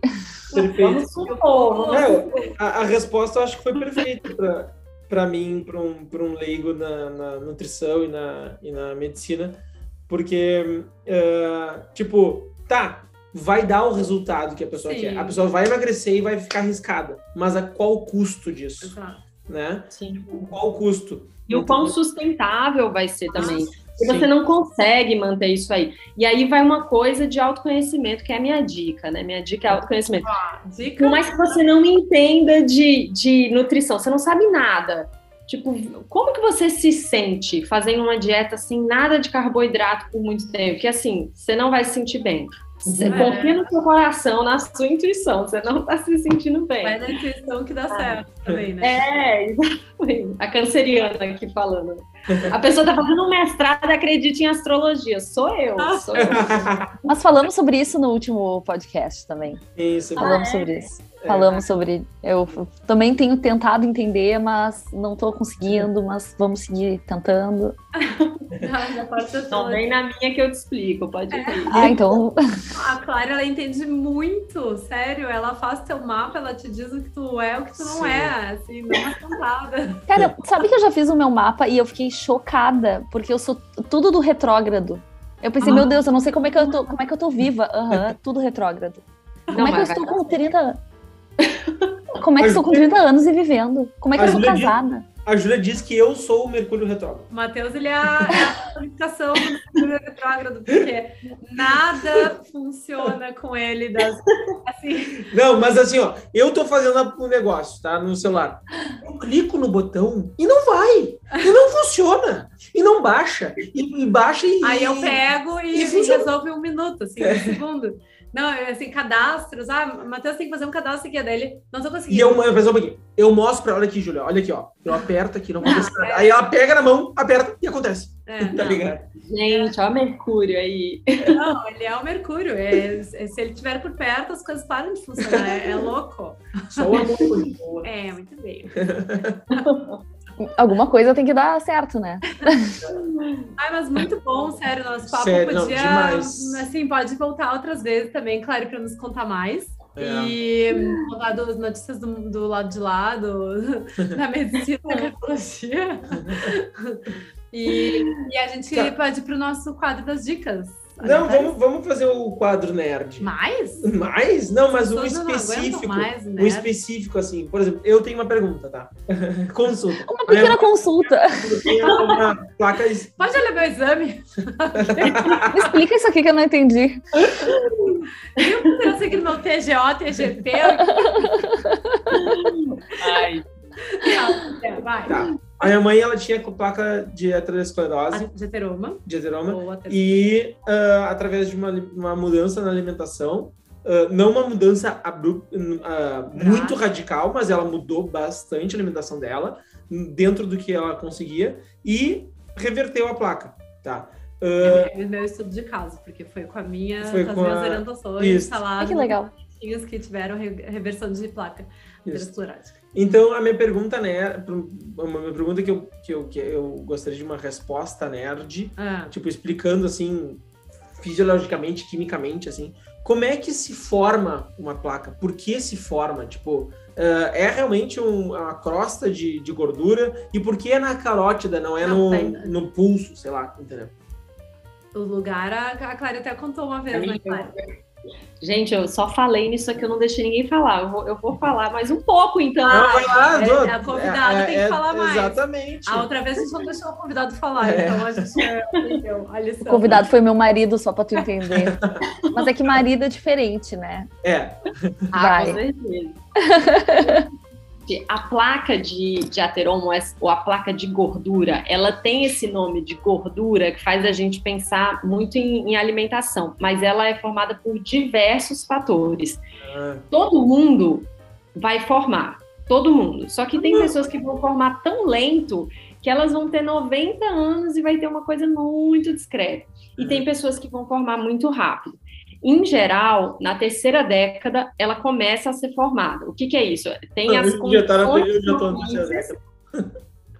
Perfeito. Vamos supor. Não, a, a resposta eu acho que foi perfeita para para mim, para um, um leigo na, na, nutrição e na, e na medicina, porque, uh, tipo, tá, vai dar o resultado que a pessoa Sim. quer. A pessoa vai emagrecer e vai ficar arriscada, mas a qual custo disso? Exato. Né? Sim. Qual o custo? E o quão sustentável vai ser também. E você não consegue manter isso aí. E aí vai uma coisa de autoconhecimento, que é a minha dica, né? Minha dica é autoconhecimento. Ah, dica? Por mais que você não entenda de, de nutrição, você não sabe nada. Tipo, como que você se sente fazendo uma dieta assim, nada de carboidrato por muito tempo? Que assim, você não vai se sentir bem. Você é. confia no seu coração, na sua intuição, você não tá se sentindo bem. Vai na intuição que dá ah. certo também, né? É, exatamente. A canceriana aqui falando. A pessoa tá fazendo um mestrado, acredita em astrologia. Sou eu, sou eu. Mas falamos sobre isso no último podcast também. Isso, falamos ah, é? sobre isso. É. Falamos sobre. Eu também tenho tentado entender, mas não estou conseguindo, mas vamos seguir tentando. não, vem na minha que eu te explico, pode ir. É. Ah, então. A Clara, ela entende muito, sério. Ela faz teu mapa, ela te diz o que tu é, o que tu não Sim. é, assim, não é cantada. Cara, sabe que eu já fiz o meu mapa e eu fiquei chocada, porque eu sou tudo do retrógrado. Eu pensei, ah. meu Deus, eu não sei como é que eu tô, como é que eu tô viva. Uhum, tudo retrógrado. Como não, é que eu estou com 30 como é que eu estou com 30 anos e vivendo? Como é que eu sou casada? A Júlia diz que eu sou o Mercúrio retrógrado. O Matheus, ele é a, é do Mercúrio retrógrado, porque nada funciona com ele. Das, assim. Não, mas assim, ó, eu tô fazendo um negócio, tá? No celular. Eu clico no botão e não vai. E não funciona. E não baixa. E, e baixa e. Aí eu pego e, e resolve um minuto, assim, um segundo. Não, assim, cadastros. Ah, Matheus tem que fazer um cadastro aqui, é dele. Não tô conseguindo. E eu, eu, um pouquinho. eu mostro pra ela, aqui, Julia, olha aqui, ó. Eu aperto aqui, não acontece nada. Aí ela pega na mão, aperta e acontece. É, tá ligado? Gente, ó o Mercúrio aí. Não, ele é o Mercúrio. É, é, se ele estiver por perto, as coisas param de funcionar. É, é louco. Só o amor. É, muito bem. alguma coisa tem que dar certo, né? Ai, mas muito bom, sério, nosso papo sério, podia, não, assim, pode voltar outras vezes também, claro, para nos contar mais. É. E contar das notícias do, do, lado de lá, do, da medicina, da cardiologia. E, e, a gente tá. pode ir para o nosso quadro das dicas. Não, vamos, vamos fazer o quadro nerd. Mais? Mais? Não, mas não aguentam específico. mais, né? específico, assim. Por exemplo, eu tenho uma pergunta, tá? Consulta. Uma pequena consulta. Eu tenho uma placa. Pode olhar meu exame? Me explica isso aqui que eu não entendi. Viu que eu seguir meu TGO, TGP? Ai, É, vai. Tá. A minha mãe, ela tinha com placa de aterosclerose, De até- e ah, através de uma, uma mudança na alimentação, ah, não uma mudança abru- ah, muito radical, mas ela mudou bastante a alimentação dela, dentro do que ela conseguia, e reverteu a placa, tá? Ah, É meu estudo de caso, porque foi com a minha, Foi com as minhas a- orientações, Isso. falaram Ai, que legal. que tiveram re- reversão de placa Então, a minha pergunta, né, uma minha pergunta que eu, que, eu, que eu gostaria de uma resposta nerd, Ah, tipo, explicando, assim, fisiologicamente, quimicamente, assim, como é que se forma uma placa? Por que se forma? Tipo, ah, é realmente um- uma crosta de, de gordura? E por que é na carótida, não é Não, no, tem. no pulso, sei lá, entendeu? o lugar, a, a Clara até contou uma vez, né, Clara? Gente, eu só falei nisso aqui, eu não deixei ninguém falar. Eu vou, eu vou falar mais um pouco, então. Não, vai lá, é- é a convidada tem que falar mais. Exatamente. A outra vez a gente não deixou o convidado falar, É. então a gente é, entendeu O convidado foi meu marido, só pra tu entender. Mas é que marido é diferente, né? É, Ah, Vai. com certeza. A placa de, de ateromo, essa- ou a placa de gordura, ela tem esse nome de gordura que faz a gente pensar muito em, em alimentação, mas ela é formada por diversos fatores. Ah, Todo mundo vai formar, todo mundo. Só que tem pessoas que vão formar tão lento que elas vão ter 90 anos e vai ter uma coisa muito discreta. E tem pessoas que vão formar muito rápido. Em geral, na terceira década, ela começa a ser formada. O que, que é isso? Tem as já tá condições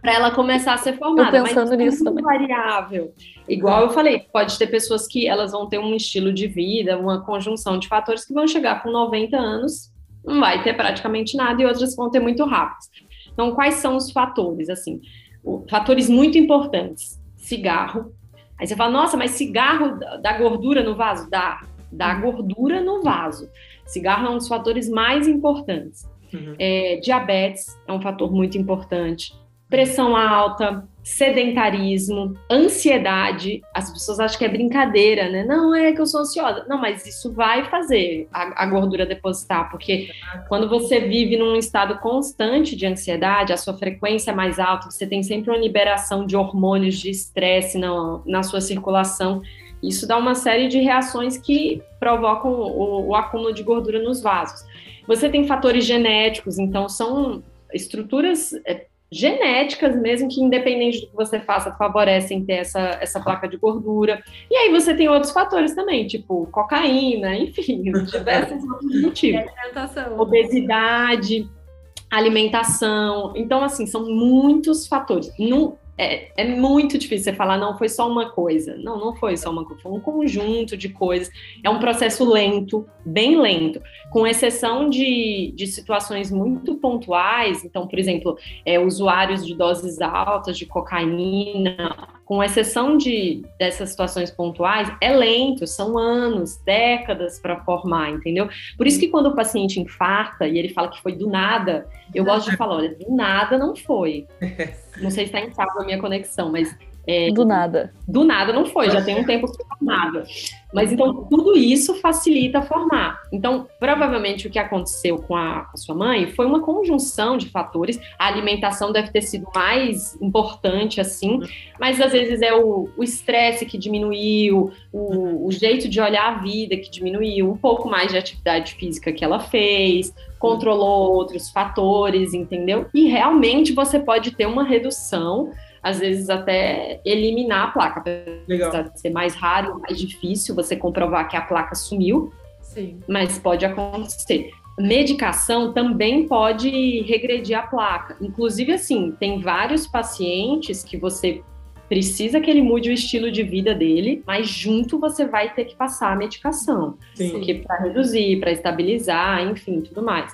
para ela começar a ser formada. Eu pensando mas nisso isso é muito variável. Igual eu falei, pode ter pessoas que elas vão ter um estilo de vida, uma conjunção de fatores que vão chegar com 90 anos, não vai ter praticamente nada, e outras vão ter muito rápido. Então, quais são os fatores? Assim, fatores muito importantes. Cigarro. Aí você fala, nossa, mas cigarro dá gordura no vaso? Dá. Dá gordura no vaso. Cigarro é um dos fatores mais importantes. Uhum. É, diabetes é um fator muito importante. Pressão alta, sedentarismo, ansiedade. As pessoas acham que é brincadeira, né? Não, é que eu sou ansiosa. Não, mas isso vai fazer a, a gordura depositar, porque quando você vive num estado constante de ansiedade, a sua frequência é mais alta, você tem sempre uma liberação de hormônios de estresse na, na sua circulação. Isso dá uma série de reações que provocam o, o acúmulo de gordura nos vasos. Você tem fatores genéticos, então são estruturas é, genéticas mesmo que, independente do que você faça, favorecem ter essa, essa placa de gordura. E aí você tem outros fatores também, tipo cocaína, enfim, diversos outros motivos obesidade, alimentação. Então, assim, são muitos fatores. Não, é, é muito difícil você falar, não, foi só uma coisa. Não, não foi só uma coisa, foi um conjunto de coisas. É um processo lento, bem lento, com exceção de, de situações muito pontuais. Então, por exemplo, é, usuários de doses altas de cocaína, com exceção de dessas situações pontuais, é lento, são anos, décadas para formar, entendeu? Por isso que quando o paciente infarta e ele fala que foi do nada, eu gosto de falar, olha, do nada não foi. Não sei se está instável a minha conexão, mas é, Do nada. do nada não foi, já tem um tempo que formado. Mas então tudo isso facilita formar. Então, provavelmente o que aconteceu com a, a sua mãe foi uma conjunção de fatores. A alimentação deve ter sido mais importante, assim, mas às vezes é o o estresse que diminuiu, o, o jeito de olhar a vida que diminuiu, um pouco mais de atividade física que ela fez, controlou outros fatores, entendeu? E realmente você pode ter uma redução às vezes até eliminar a placa, Legal. apesar de ser mais raro, mais difícil você comprovar que a placa sumiu, Sim. mas pode acontecer. Medicação também pode regredir a placa. Inclusive, assim, tem vários pacientes que você precisa que ele mude o estilo de vida dele, mas junto você vai ter que passar a medicação Sim. porque para reduzir, para estabilizar, enfim, tudo mais.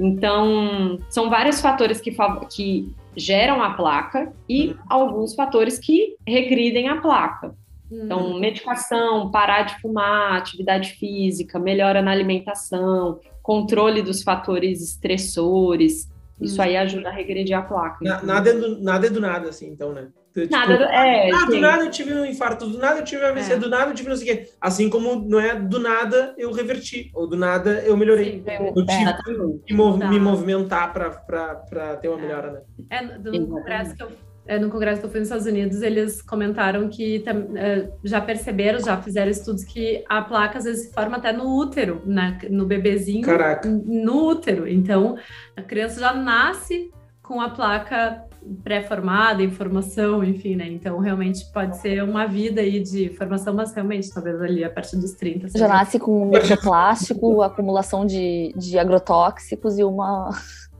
Então, são vários fatores que, que geram a placa e alguns fatores que regridem a placa. Então, medicação, parar de fumar, atividade física, melhora na alimentação, controle dos fatores estressores. Isso aí ajuda a regredir a placa. Na, nada, é do, nada é do nada, assim, então, né? Tipo, nada, é, ah, do nada eu tive um infarto, do nada eu tive um AVC, é. do nada eu tive não sei o quê. Assim como não é do nada eu reverti, ou do nada eu melhorei. Sim, eu, eu tive é, que mov me movimentar para ter uma é. melhora, né? É, do congresso que eu é, no congresso que eu fui nos Estados Unidos, eles comentaram que é, já perceberam, já fizeram estudos que a placa às vezes se forma até no útero, na, no bebezinho, Caraca. no útero. Então, a criança já nasce com a placa pré-formada, em formação, enfim, né? Então, realmente pode ser uma vida aí de formação, mas realmente, talvez ali a partir dos 30. Já nasce com microplástico, acumulação de, de agrotóxicos e uma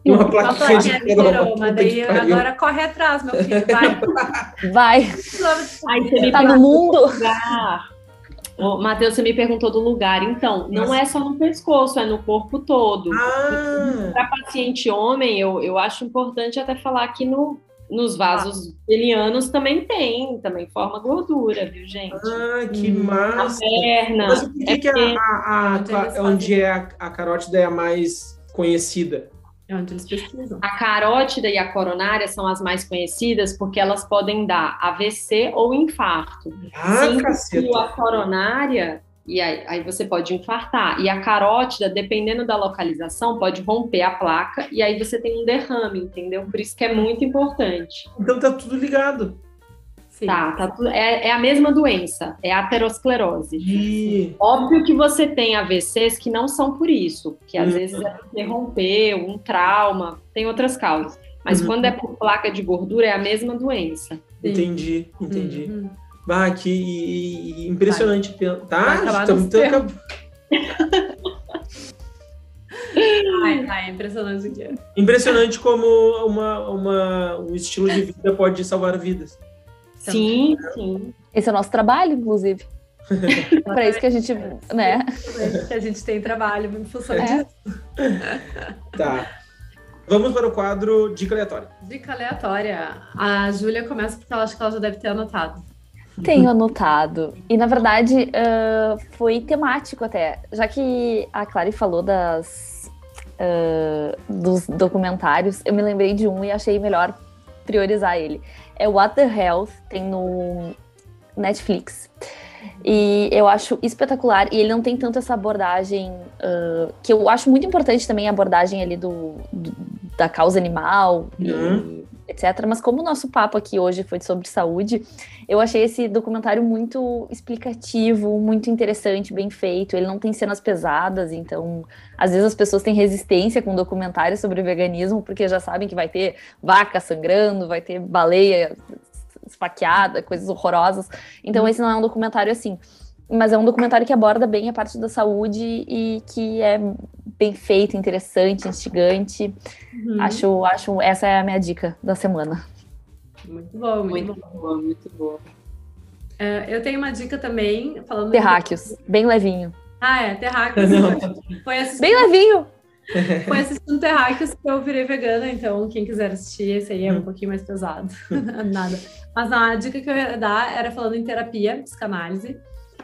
e uma plaquinha de virou, daí agora corre atrás, meu filho, vai. Vai. Aí você tá no mundo. Matheus, você me perguntou do lugar. Então, não Nossa. é só no pescoço, é no corpo todo. Ah. Para paciente homem, eu, eu acho importante até falar que no, nos vasos penianos também tem, também forma gordura, viu, gente? Ah, que hum, massa! A perna. Mas por que, é que a, a, a, onde é a, a carótida é a mais conhecida? É onde eles pesquisam. A carótida e a coronária são as mais conhecidas porque elas podem dar AVC ou infarto. Ah, Sim, a coronária, e aí, aí, você pode infartar. E a carótida, dependendo da localização, pode romper a placa e aí você tem um derrame, entendeu? Por isso que é muito importante. Então tá tudo ligado. Sim. Tá, tá tudo, é, é, a mesma doença, é a aterosclerose. E... Óbvio que você tem AVCs que não são por isso, que às uhum. vezes é porque rompeu, um trauma, tem outras causas. Mas uhum. quando é por placa de gordura, é a mesma doença. Entendi, entendi. Uhum. Bah, que impressionante. Vai. Tá? Estamos acabando. Ai, ai, impressionante. Impressionante como uma, uma, um estilo de vida pode salvar vidas. Sim, sim. Esse é o nosso trabalho, inclusive. para isso que a gente, né? Que a gente tem trabalho em função é. disso. Tá. Vamos para o quadro Dica Aleatória. Dica Aleatória. A Júlia começa porque ela acha que ela já deve ter anotado. Tenho anotado. E, na verdade, uh, foi temático até. Já que a Clary falou das, uh, dos documentários, eu me lembrei de um e achei melhor priorizar ele é What the Health, tem no Netflix. E eu acho espetacular. E ele não tem tanto essa abordagem, uh, que eu acho muito importante também a abordagem ali do, do da causa animal. Uhum. Etc. Mas como o nosso papo aqui hoje foi sobre saúde, eu achei esse documentário muito explicativo, muito interessante, bem feito. Ele não tem cenas pesadas, então às vezes as pessoas têm resistência com documentários sobre veganismo porque já sabem que vai ter vaca sangrando, vai ter baleia esfaqueada, coisas horrorosas. Então esse não é um documentário assim mas é um documentário que aborda bem a parte da saúde e que é bem feito, interessante, instigante. Uhum. Acho, acho essa é a minha dica da semana. Muito bom, muito, muito boa, muito boa. Uh, eu tenho uma dica também, falando. Terráqueos, de... bem levinho. Ah, é, Terráqueos. Foi assistindo... Bem levinho! Foi assistindo Terráqueos que eu virei vegana, então quem quiser assistir, esse aí é um hum. pouquinho mais pesado. Nada. Mas não, a dica que eu ia dar era falando em terapia, psicanálise.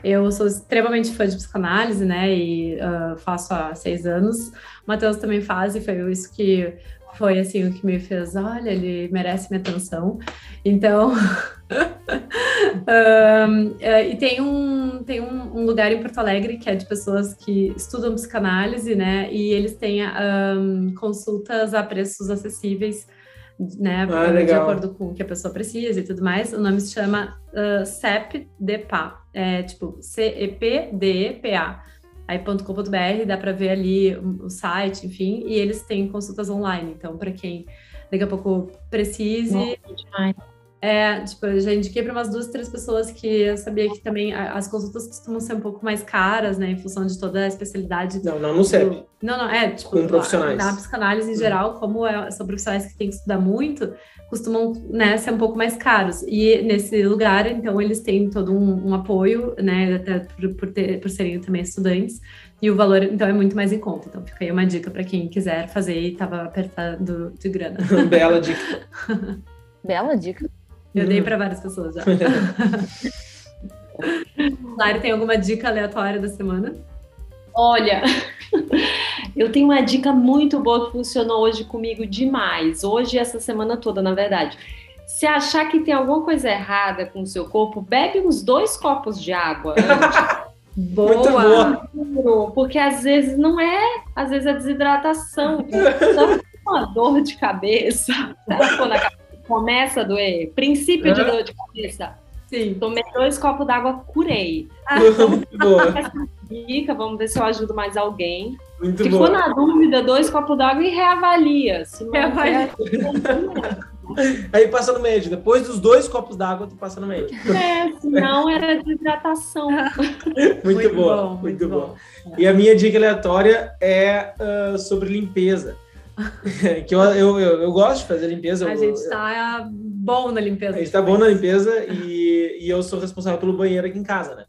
Eu sou extremamente fã de psicanálise, né? E uh, faço há seis anos. O Matheus também faz, e foi isso que foi assim o que me fez, olha, ele merece minha atenção. Então, um, uh, e tem um tem um, um, lugar em Porto Alegre que é de pessoas que estudam psicanálise, né? E eles têm um, consultas a preços acessíveis né, ah, de acordo com o que a pessoa precisa e tudo mais. O nome se chama uh, CEPDPA, é tipo C-E-P-D-E-P-A. Aí .com.br, dá para ver ali o site, enfim, e eles têm consultas online. Então, para quem daqui a pouco precise, Nossa, é, tipo, eu já indiquei para umas duas, três pessoas que eu sabia que também as consultas costumam ser um pouco mais caras, né, em função de toda a especialidade. Não, não no CEP. Não, não, é, tipo, com profissionais. Na, psicanálise em hum. geral, como é, são profissionais que têm que estudar muito, costumam, né, ser um pouco mais caros. E nesse lugar, então, eles têm todo um, um apoio, né, até por, por, ter, por serem também estudantes, e o valor, então, é muito mais em conta. Então, fica aí uma dica para quem quiser fazer e estava apertado de grana. Bela dica. Bela dica. Eu dei para várias pessoas já. Lari, tem alguma dica aleatória da semana? Olha, eu tenho uma dica muito boa que funcionou hoje comigo demais. Hoje, essa semana toda, na verdade. Se achar que tem alguma coisa errada com o seu corpo, bebe uns dois copos de água. Boa! Muito boa. Porque às vezes não é, às vezes é desidratação. Então, uma dor de cabeça, sabe quando a cabeça começa a doer? Princípio de dor de cabeça. Sim. Tomei dois copos d'água, curei. Muito boa. Dica, vamos ver se eu ajudo mais alguém. Muito Ficou boa. na dúvida, dois copos d'água e reavalia. Se não Reavalia. Aí passa no médio. Depois dos dois copos d'água, tu passa no médio. É, se não era desidratação. Muito, boa. bom, muito, boa. E a minha dica aleatória é ah, sobre limpeza. que eu, eu, eu, eu gosto de fazer limpeza. A eu- gente eu- tá bom na limpeza. A gente tá bom na limpeza e, e eu sou responsável pelo banheiro aqui em casa, né?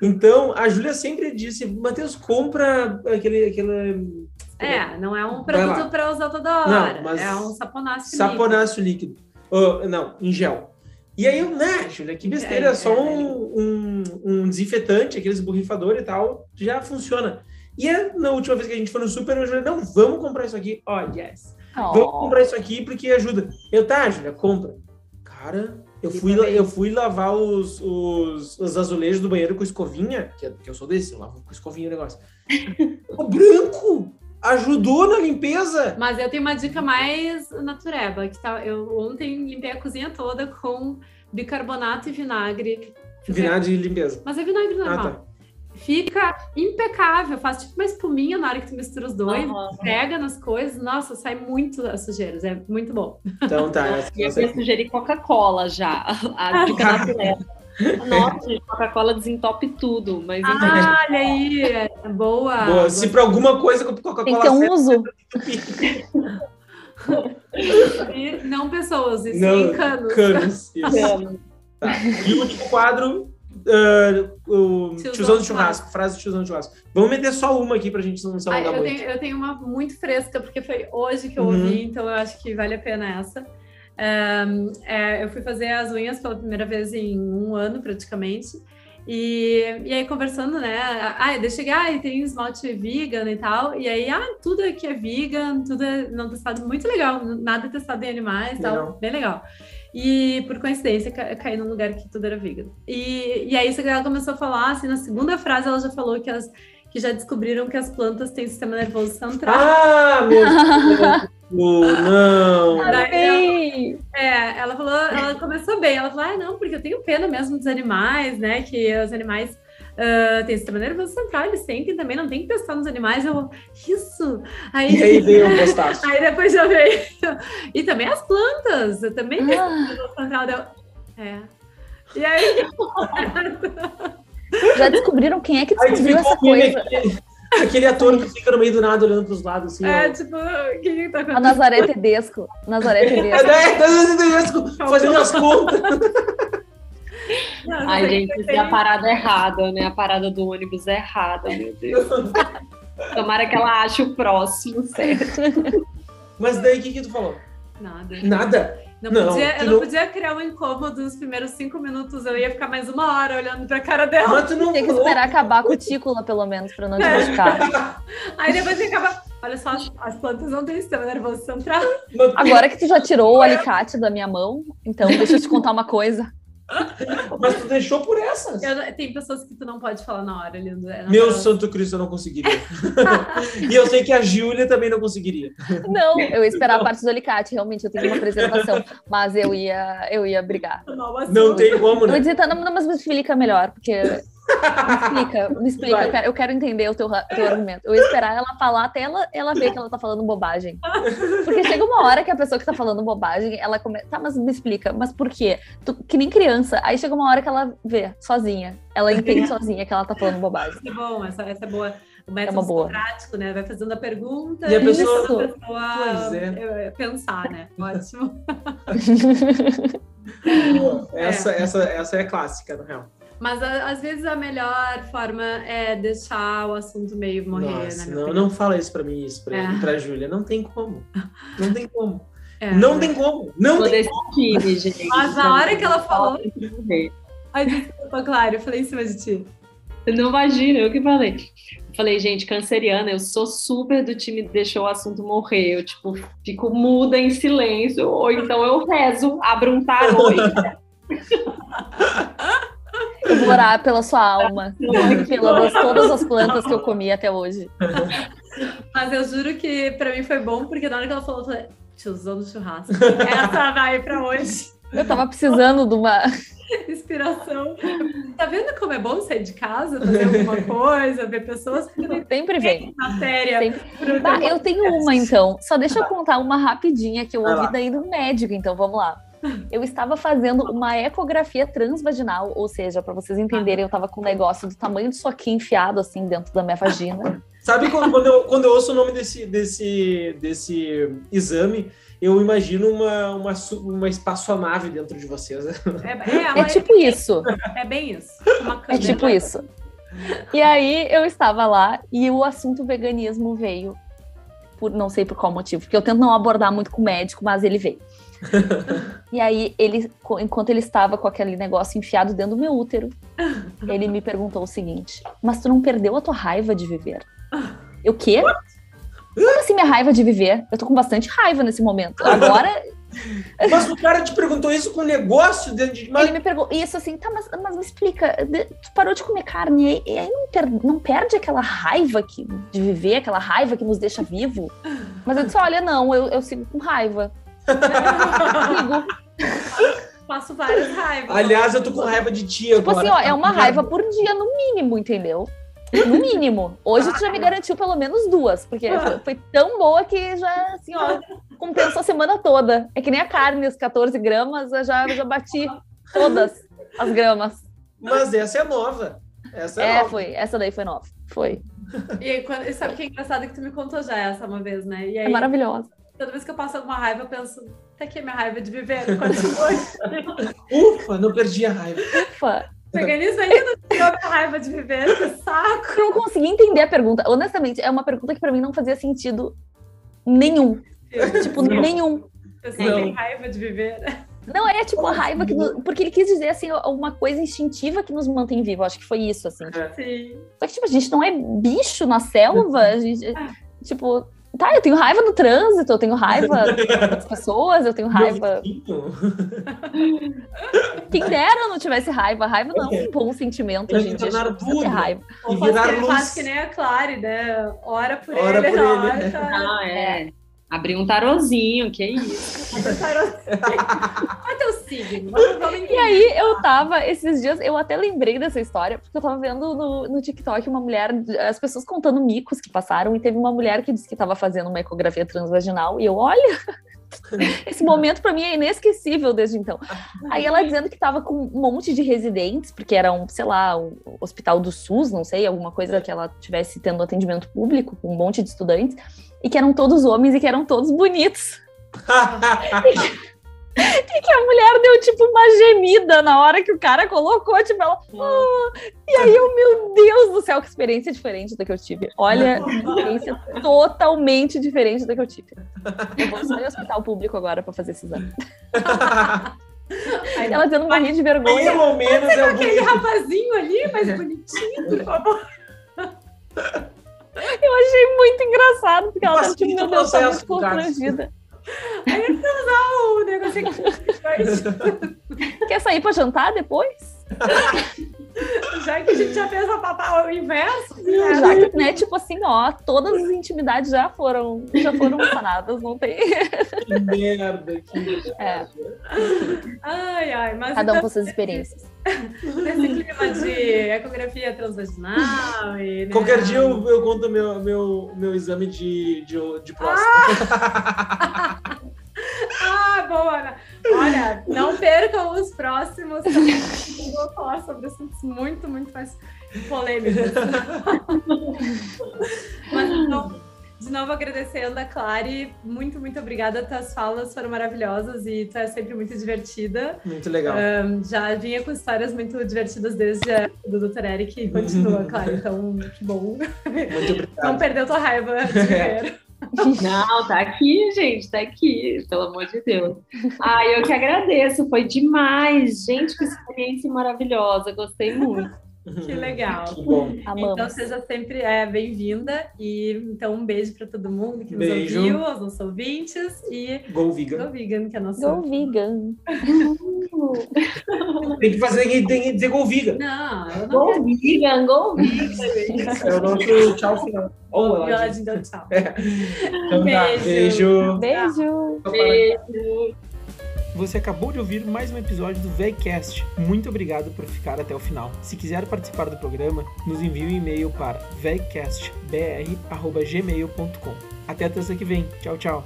Então, a Júlia sempre disse, Matheus, compra aquele, aquele É, não é um produto para usar toda hora. Não, mas É um saponáceo. saponáceo líquido. Oh, não, em gel. E aí né, Júlia, que besteira, É, é, só é, um, um, um desinfetante, aqueles borrifadores e tal, já funciona. E é, na última vez que a gente foi no super, a Júlia, não, vamos comprar isso aqui. Ó, yes. Vamos Oh. comprar isso aqui porque ajuda. Eu, tá, Júlia, compra. Cara, eu E fui, eu fui lavar os, os, os azulejos do banheiro com escovinha, que, que eu sou desse, eu lavo com escovinha o negócio. o branco ajudou na limpeza. Mas eu tenho uma dica mais natureba, que tá, eu ontem limpei a cozinha toda com bicarbonato e vinagre. Vinagre de limpeza. Mas é vinagre normal. Ah, tá. Fica impecável, faz tipo uma espuminha na hora que tu mistura os dois, Aham. pega nas coisas, nossa, sai muito as sujeiras, é muito bom. Então tá. eu ia sugerir Coca-Cola já. A dica natureba. Nossa, Coca-Cola desentope tudo, mas. Ah, olha aí, é boa. Boa, se pra alguma coisa Tem que Coca-Cola ter um uso. Não pessoas, e sim Não, canos. canos. Isso. Tá. E o último quadro, ah, o Tiozão tiozão do churrasco, frase do tiozão de churrasco. Vamos meter só uma aqui pra gente não se Ah, alongar eu, muito. tenho, eu tenho uma muito fresca, porque foi hoje que eu Uhum. ouvi, então eu acho que vale a pena essa. Ahn, é, eu fui fazer as unhas pela primeira vez em um ano, praticamente. E, e aí, conversando, né? Ah, eu cheguei, ah, tem esmalte vegan e tal. E aí, ah, tudo aqui é vegan, tudo é não testado, muito legal. Nada testado em animais e tal, bem legal. E por coincidência, ca- caí num lugar que tudo era vegan. E, e aí, isso que ela começou a falar, assim, na segunda frase, ela já falou que as que já descobriram que as plantas têm sistema nervoso central. Ah, meu Deus! não! Amei! É, ela falou, ela começou bem, ela falou, ah, não, porque eu tenho pena mesmo dos animais, né? Que os animais ah, têm sistema nervoso central, eles sentem também, não tem que testar nos animais. Eu, isso! Aí, E aí veio o aí depois já veio. E também as plantas, eu também tenho Ah, central. Deu, é. E aí, já descobriram quem é que Aí tu descobriu ficou essa coisa? aquele, aquele ator que fica no meio do nada olhando pros lados, assim, é ó. tipo, o que que tá A acontecendo? Nazaré Tedesco. Nazaré É, Tedesco. né? Tá fazendo as contas. Não, Ai, gente, isso tem- é a parada errada, né? A parada do ônibus é errada, meu Deus. Tomara que ela ache o próximo, certo? Mas daí, o que que tu falou? Nada. Nada? Não, Não, podia, eu não não- podia criar um incômodo nos primeiros cinco minutos, eu ia ficar mais uma hora olhando pra cara dela. Mas tu não Tem que falou. esperar acabar a cutícula, pelo menos, pra não te machucar. Aí depois você acaba. Olha só, as, as plantas não têm sistema nervoso central. Mas- Agora que tu já tirou o alicate da minha mão, então deixa eu te contar uma coisa. Mas tu deixou por essas. Eu não- tem pessoas que tu não pode falar na hora, lindo. É Meu natural. santo Cristo, eu não conseguiria. e eu sei que a Júlia também não conseguiria. Não, eu ia esperar a parte do alicate, realmente, eu tenho uma preservação. Mas eu ia, eu ia brigar. Não, assim, Não tem como, Eu ia né? dizer, tá, não, não, mas me explica melhor, porque. Me explica, me explica, eu quero, eu quero entender o teu, teu argumento. Eu ia esperar ela falar até ela, ela ver que ela tá falando bobagem. Porque chega uma hora que a pessoa que tá falando bobagem, ela começa. Tá, mas me explica, mas por quê? Tu- que nem criança. Aí chega uma hora que ela vê, sozinha. Ela entende sozinha que ela tá falando bobagem. Essa é bom, essa, essa é boa. O método uma boa. prático, né? Vai fazendo a pergunta E a pessoa- a pessoa Pois é. eh, pensar, né? Ótimo. Essa, essa, essa é a clássica, na real. Mas a- às vezes a melhor forma é deixar o assunto meio morrer, Nossa, né? minha não, opinião. não fala isso pra mim, isso pra, É. pra Júlia. Não tem como. Não tem como. É. Não tem como. Não Sou tem time, gente. Mas na hora que ela falou-. Ai, desculpa, Claro, eu falei em cima de ti. Não imagina, eu que falei. Falei, gente, canceriana, eu sou super do time que deixou o assunto morrer. Eu, tipo, fico muda em silêncio, ou então eu rezo, abro um tarô. Eu vou orar pela sua alma, pelas todas as plantas que eu comi até hoje. Mas eu juro que pra mim foi bom, porque na hora que ela falou, eu falei, tiozão do churrasco. Essa vai pra hoje. Eu tava precisando de uma inspiração. Tá vendo como é bom sair de casa, fazer alguma coisa, ver pessoas? Sempre vem. Matéria. Sempre. Bah, eu tenho uma então. Só deixa eu contar uma rapidinha que eu ouvi daí do médico, então vamos lá. Eu estava fazendo uma ecografia transvaginal, ou seja, para vocês entenderem, eu estava com um negócio do tamanho de soquinho enfiado assim dentro da minha vagina. Sabe quando, quando, eu, quando eu ouço o nome desse, desse, desse exame, eu imagino uma, uma, uma espaçonave dentro de vocês. Né? É, é, é tipo é, isso. É bem isso. é tipo isso. E aí eu estava lá e o assunto veganismo veio. Por não sei por qual motivo, porque eu tento não abordar muito com o médico, mas ele veio. e aí, ele, enquanto ele estava com aquele negócio enfiado dentro do meu útero, ele me perguntou o seguinte: Mas tu não perdeu a tua raiva de viver? Eu quê? Como assim minha raiva de viver? Eu tô com bastante raiva nesse momento. Agora. Mas o cara te perguntou isso com negócio dentro de. Mas... Ele me perguntou isso assim, tá, mas, mas me explica, tu parou de comer carne e aí não, per, não perde aquela raiva que, de viver, aquela raiva que nos deixa vivo? Mas eu disse: olha, não, eu, eu sigo com raiva. Passo várias raivas. Aliás, eu tô com raiva de ti tipo agora. Tipo assim, ó, é uma raiva por dia, no mínimo, entendeu? No mínimo. Hoje tu já me garantiu pelo menos duas, porque foi, foi, tão boa que já, assim, ó, compensou a semana toda. É que nem a carne, os 14 gramas, eu já, já bati todas as gramas. Mas essa é nova. Essa é, é nova. foi. Essa daí foi nova. Foi. E aí, quando, sabe o que é engraçado que tu me contou já essa uma vez, né? Aí, é maravilhosa. Toda vez que eu passo alguma raiva, eu penso, até que minha raiva de viver continua. Ufa, não perdi a raiva. Ufa. Veganismo ainda não tirou minha raiva de viver, que saco. Eu não consegui entender a pergunta. Honestamente, é uma pergunta que pra mim não fazia sentido nenhum. Eu, tipo, não. nenhum. Você tem raiva de viver. Não, é tipo a raiva que. Nos... Porque ele quis dizer, assim, uma coisa instintiva que nos mantém vivos. Acho que foi isso, assim. É. Sim. Só que, tipo, a gente não é bicho na selva. A gente, ah. tipo, Tá, eu tenho raiva no trânsito, eu tenho raiva das pessoas, eu tenho raiva. Quem dera eu não tivesse raiva. Raiva não é um bom sentimento hoje em dia. Tudo. Ter raiva. E virar luz. Faz que nem a Clary, né? Ora por Ora ele, por ele. Né? Ah, é. Abrir um tarozinho, que é isso. Um tarozinho. Olha teu signo. E aí eu tava, esses dias, eu até lembrei dessa história, porque eu tava vendo no, no TikTok uma mulher, as pessoas contando micos que passaram, e teve uma mulher que disse que tava fazendo uma ecografia transvaginal, e eu, olha, esse momento para mim é inesquecível desde então. Aí ela dizendo que estava com um monte de residentes, porque era um, sei lá, um hospital do SUS, não sei, alguma coisa que ela tivesse tendo atendimento público com um monte de estudantes e que eram todos homens e que eram todos bonitos. e que a mulher deu tipo uma gemida na hora que o cara colocou, tipo, ela. Oh! E aí eu, meu Deus do céu, que experiência diferente da que eu tive. Olha, experiência totalmente diferente da que eu tive. Eu vou sair ao hospital público agora pra fazer esse exame. Ela dizendo morrer de vergonha. Pelo menos é aquele rapazinho ali, mais bonitinho, por favor. Eu achei muito engraçado, porque ela tá tipo, meu Deus, tá muito constrangida. Aí eu usar o negócio aqui. Quer sair pra jantar depois? já que a gente já fez a papá o inverso. Né? Já que, né, tipo assim, ó, todas as intimidades já foram, já foram sanadas, não tem. Que merda, que merda. É. Ai, ai, mas. Cada um então, com suas experiências. Nesse clima de ecografia transvaginal e. Né? Qualquer dia eu, eu conto meu, meu, meu exame de, de, de próstata. Ah! ah, boa, Ana. Olha, não percam os próximos. Eu vou falar sobre assuntos muito, muito mais polêmicos. Mas então, de novo agradecendo a Clary. Muito, muito obrigada. Tuas falas foram maravilhosas e tu é sempre muito divertida. Muito legal. Um, já vinha com histórias muito divertidas desde a do Dr. Eric e continua, Clary. Então, que bom. Muito obrigado. Não perdeu tua raiva de viver. Não, tá aqui, gente, tá aqui, pelo amor de Deus. Ai, eu que agradeço, foi demais. Gente, que experiência maravilhosa, gostei muito. Que legal. Que bom. Amamos. Então seja sempre é, bem-vinda e então um beijo para todo mundo que nos Beijo. ouviu, aos nossos ouvintes e Go vegan. Go Vegan, que é nosso. Go vegan. Tem que fazer, tem que dizer go vegan. Não, eu não quero. Go vegan, go vegan. É o nosso tchau final. Olá, Ela gente. te deu tchau. Então tá, Beijo. beijo. Beijo. Beijo. Você acabou de ouvir mais um episódio do VEGcast. Muito obrigado por ficar até o final. Se quiser participar do programa, nos envie um e-mail para vegcastbr.gmail.com. Até a terça que vem. Tchau, tchau.